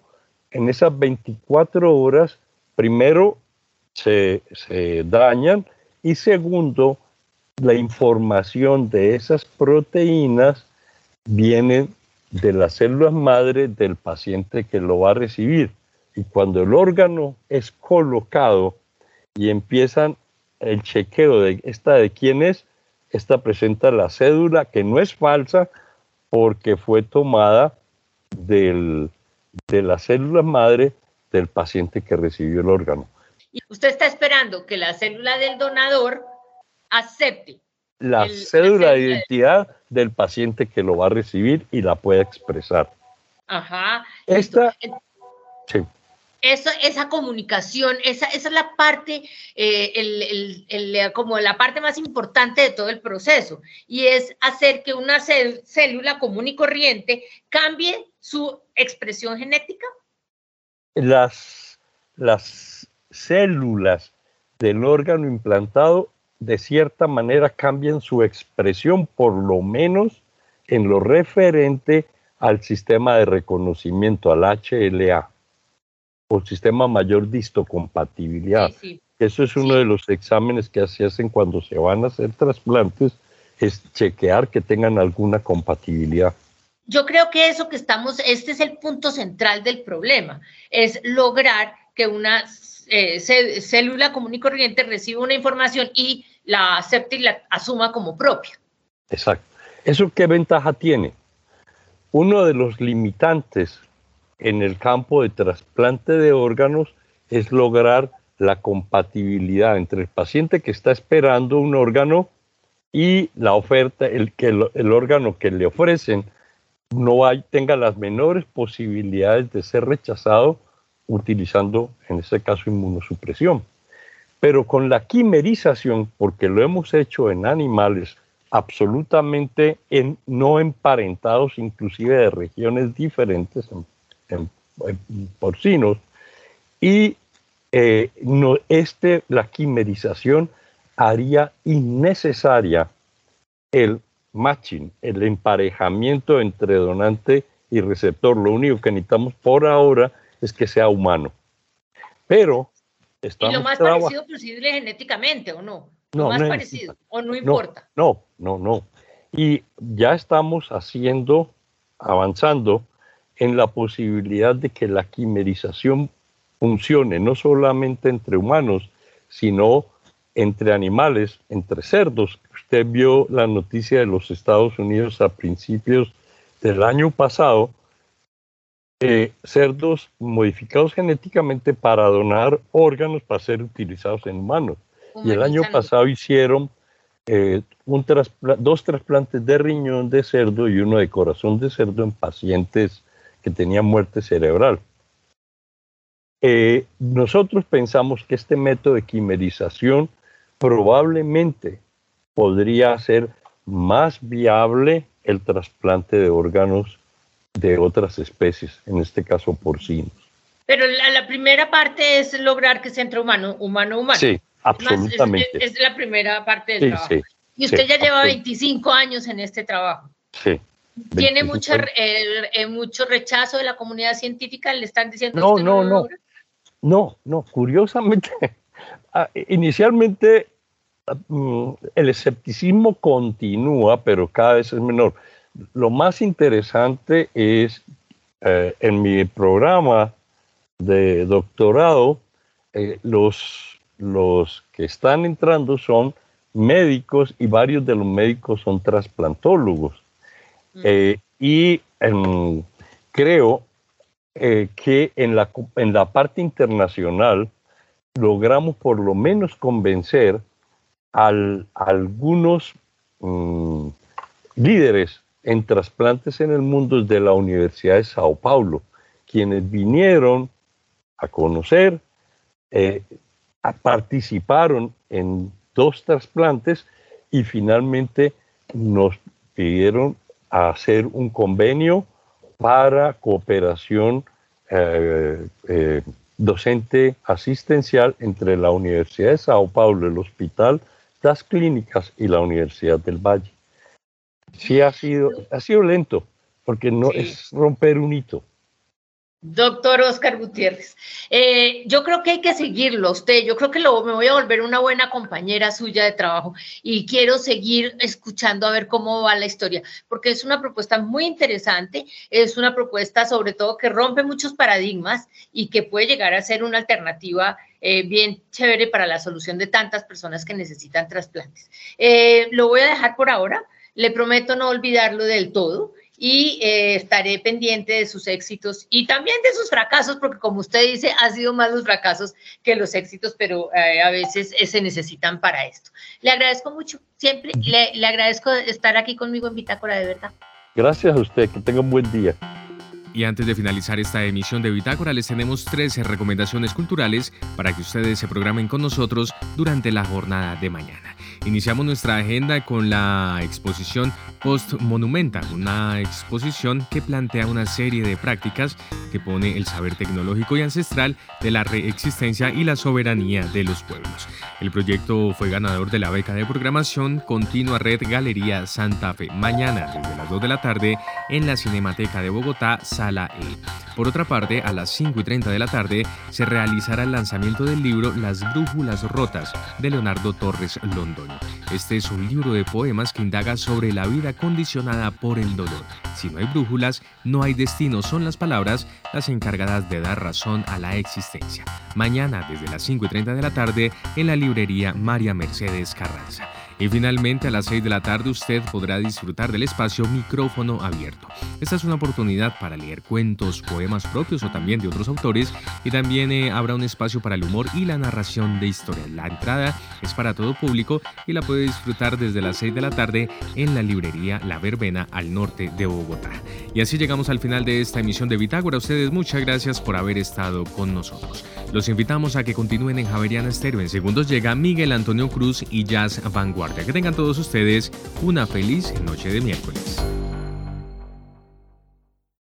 en esas 24 horas, primero se, se dañan y segundo, la información de esas proteínas viene de las células madre del paciente que lo va a recibir. Y cuando el órgano es colocado y empiezan el chequeo de esta de quién es, esta presenta la cédula que no es falsa porque fue tomada del, de la célula madre del paciente que recibió el órgano. Y usted está esperando que la célula del donador acepte. La cédula de identidad del paciente que lo va a recibir y la pueda expresar. Ajá. Esta, sí. Esa comunicación, esa, esa es la parte, eh, el, como la parte más importante de todo el proceso, y es hacer que una célula común y corriente cambie su expresión genética. Las, las células del órgano implantado de cierta manera cambian su expresión, por lo menos en lo referente al sistema de reconocimiento, al HLA, o sistema mayor distocompatibilidad. Eso es uno de los exámenes que se hacen cuando se van a hacer trasplantes, es chequear que tengan alguna compatibilidad. Yo creo que eso que estamos, este es el punto central del problema, es lograr que una eh, célula común y corriente recibe una información y la acepte y la asuma como propia. Exacto. ¿Eso qué ventaja tiene? Uno de los limitantes en el campo de trasplante de órganos es lograr la compatibilidad entre el paciente que está esperando un órgano y la oferta, el, que el, órgano que le ofrecen no tenga las menores posibilidades de ser rechazado utilizando, en este caso, inmunosupresión. Pero con la quimerización, porque lo hemos hecho en animales absolutamente en, no emparentados, inclusive de regiones diferentes, en, porcinos, y eh, no, este, la quimerización haría innecesaria el matching, el emparejamiento entre donante y receptor. Lo único que necesitamos por ahora es que sea humano. Pero y lo más parecido posible genéticamente, ¿o no? Lo más parecido, o no importa. No, no, no. Y ya estamos haciendo, avanzando en la posibilidad de que la quimerización funcione no solamente entre humanos, sino entre animales, entre cerdos. Usted vio la noticia de los Estados Unidos a principios del año pasado, eh, cerdos modificados genéticamente para donar órganos para ser utilizados en humanos. Y el año pasado hicieron eh, un dos trasplantes de riñón de cerdo y uno de corazón de cerdo en pacientes que tenían muerte cerebral. Eh, nosotros pensamos que este método de quimerización probablemente podría ser más viable el trasplante de órganos de otras especies, en este caso porcinos. Pero la, primera parte es lograr que sea entre humano, humano, humano. Sí, absolutamente. es, la primera parte del trabajo. y usted ya lleva 25 años en este trabajo. Sí. ¿Tiene mucho, eh, mucho rechazo de la comunidad científica? ¿Le están diciendo no, no, no, no, no, no, curiosamente, ah, inicialmente mm, el escepticismo continúa, pero cada vez es menor. Lo más interesante es eh, en mi programa de doctorado, eh, los, los que están entrando son médicos y varios de los médicos son trasplantólogos. Eh, y em, creo que en la, en la parte internacional logramos por lo menos convencer a algunos mm, líderes en trasplantes en el mundo de la Universidad de Sao Paulo, quienes vinieron a conocer, eh, participaron en dos trasplantes y finalmente nos pidieron hacer un convenio para cooperación eh, eh, docente asistencial entre la Universidad de Sao Paulo, el Hospital Das Clínicas y la Universidad del Valle. Sí ha sido, ha sido lento, porque no es romper un hito. Doctor Oscar Gutiérrez, eh, yo creo que hay que seguirlo usted, yo creo que lo, me voy a volver una buena compañera suya de trabajo y quiero seguir escuchando a ver cómo va la historia, porque es una propuesta muy interesante, es una propuesta sobre todo que rompe muchos paradigmas y que puede llegar a ser una alternativa eh, bien chévere para la solución de tantas personas que necesitan trasplantes. Eh, lo voy a dejar por ahora, le prometo no olvidarlo del todo y eh, estaré pendiente de sus éxitos y también de sus fracasos, porque como usted dice, ha sido más los fracasos que los éxitos, pero eh, a veces eh, se necesitan para esto. Le agradezco mucho, siempre le, le, agradezco estar aquí conmigo en Bitácora de verdad. Gracias a usted, que tenga un buen día. Y antes de finalizar esta emisión de Bitácora, les tenemos 13 recomendaciones culturales para que ustedes se programen con nosotros durante la jornada de mañana. Iniciamos nuestra agenda con la exposición Post Monumenta, una exposición que plantea una serie de prácticas que pone el saber tecnológico y ancestral de la reexistencia y la soberanía de los pueblos. El proyecto fue ganador de la beca de programación Continua Red Galería Santa Fe, mañana desde las 2 de la tarde en la Cinemateca de Bogotá, Sala E. Por otra parte, a las 5 y 30 de la tarde se realizará el lanzamiento del libro Las Brújulas Rotas de Leonardo Torres Londoño. Este es un libro de poemas que indaga sobre la vida condicionada por el dolor. Si no hay brújulas, no hay destino, son las palabras las encargadas de dar razón a la existencia. Mañana, desde las 5 y 30 de la tarde, en la librería María Mercedes Carranza. Y finalmente a las 6 de la tarde usted podrá disfrutar del espacio micrófono abierto. Esta es una oportunidad para leer cuentos, poemas propios o también de otros autores y también eh, habrá un espacio para el humor y la narración de historias. La entrada es para todo público y la puede disfrutar desde las 6 de la tarde en la librería La Verbena al norte de Bogotá. Y así llegamos al final de esta emisión de Bitágora. ustedes muchas gracias por haber estado con nosotros. Los invitamos a que continúen en Javeriana Estéreo. En segundos llega Miguel Antonio Cruz y Jazz Vanguard. Que tengan todos ustedes una feliz noche de miércoles.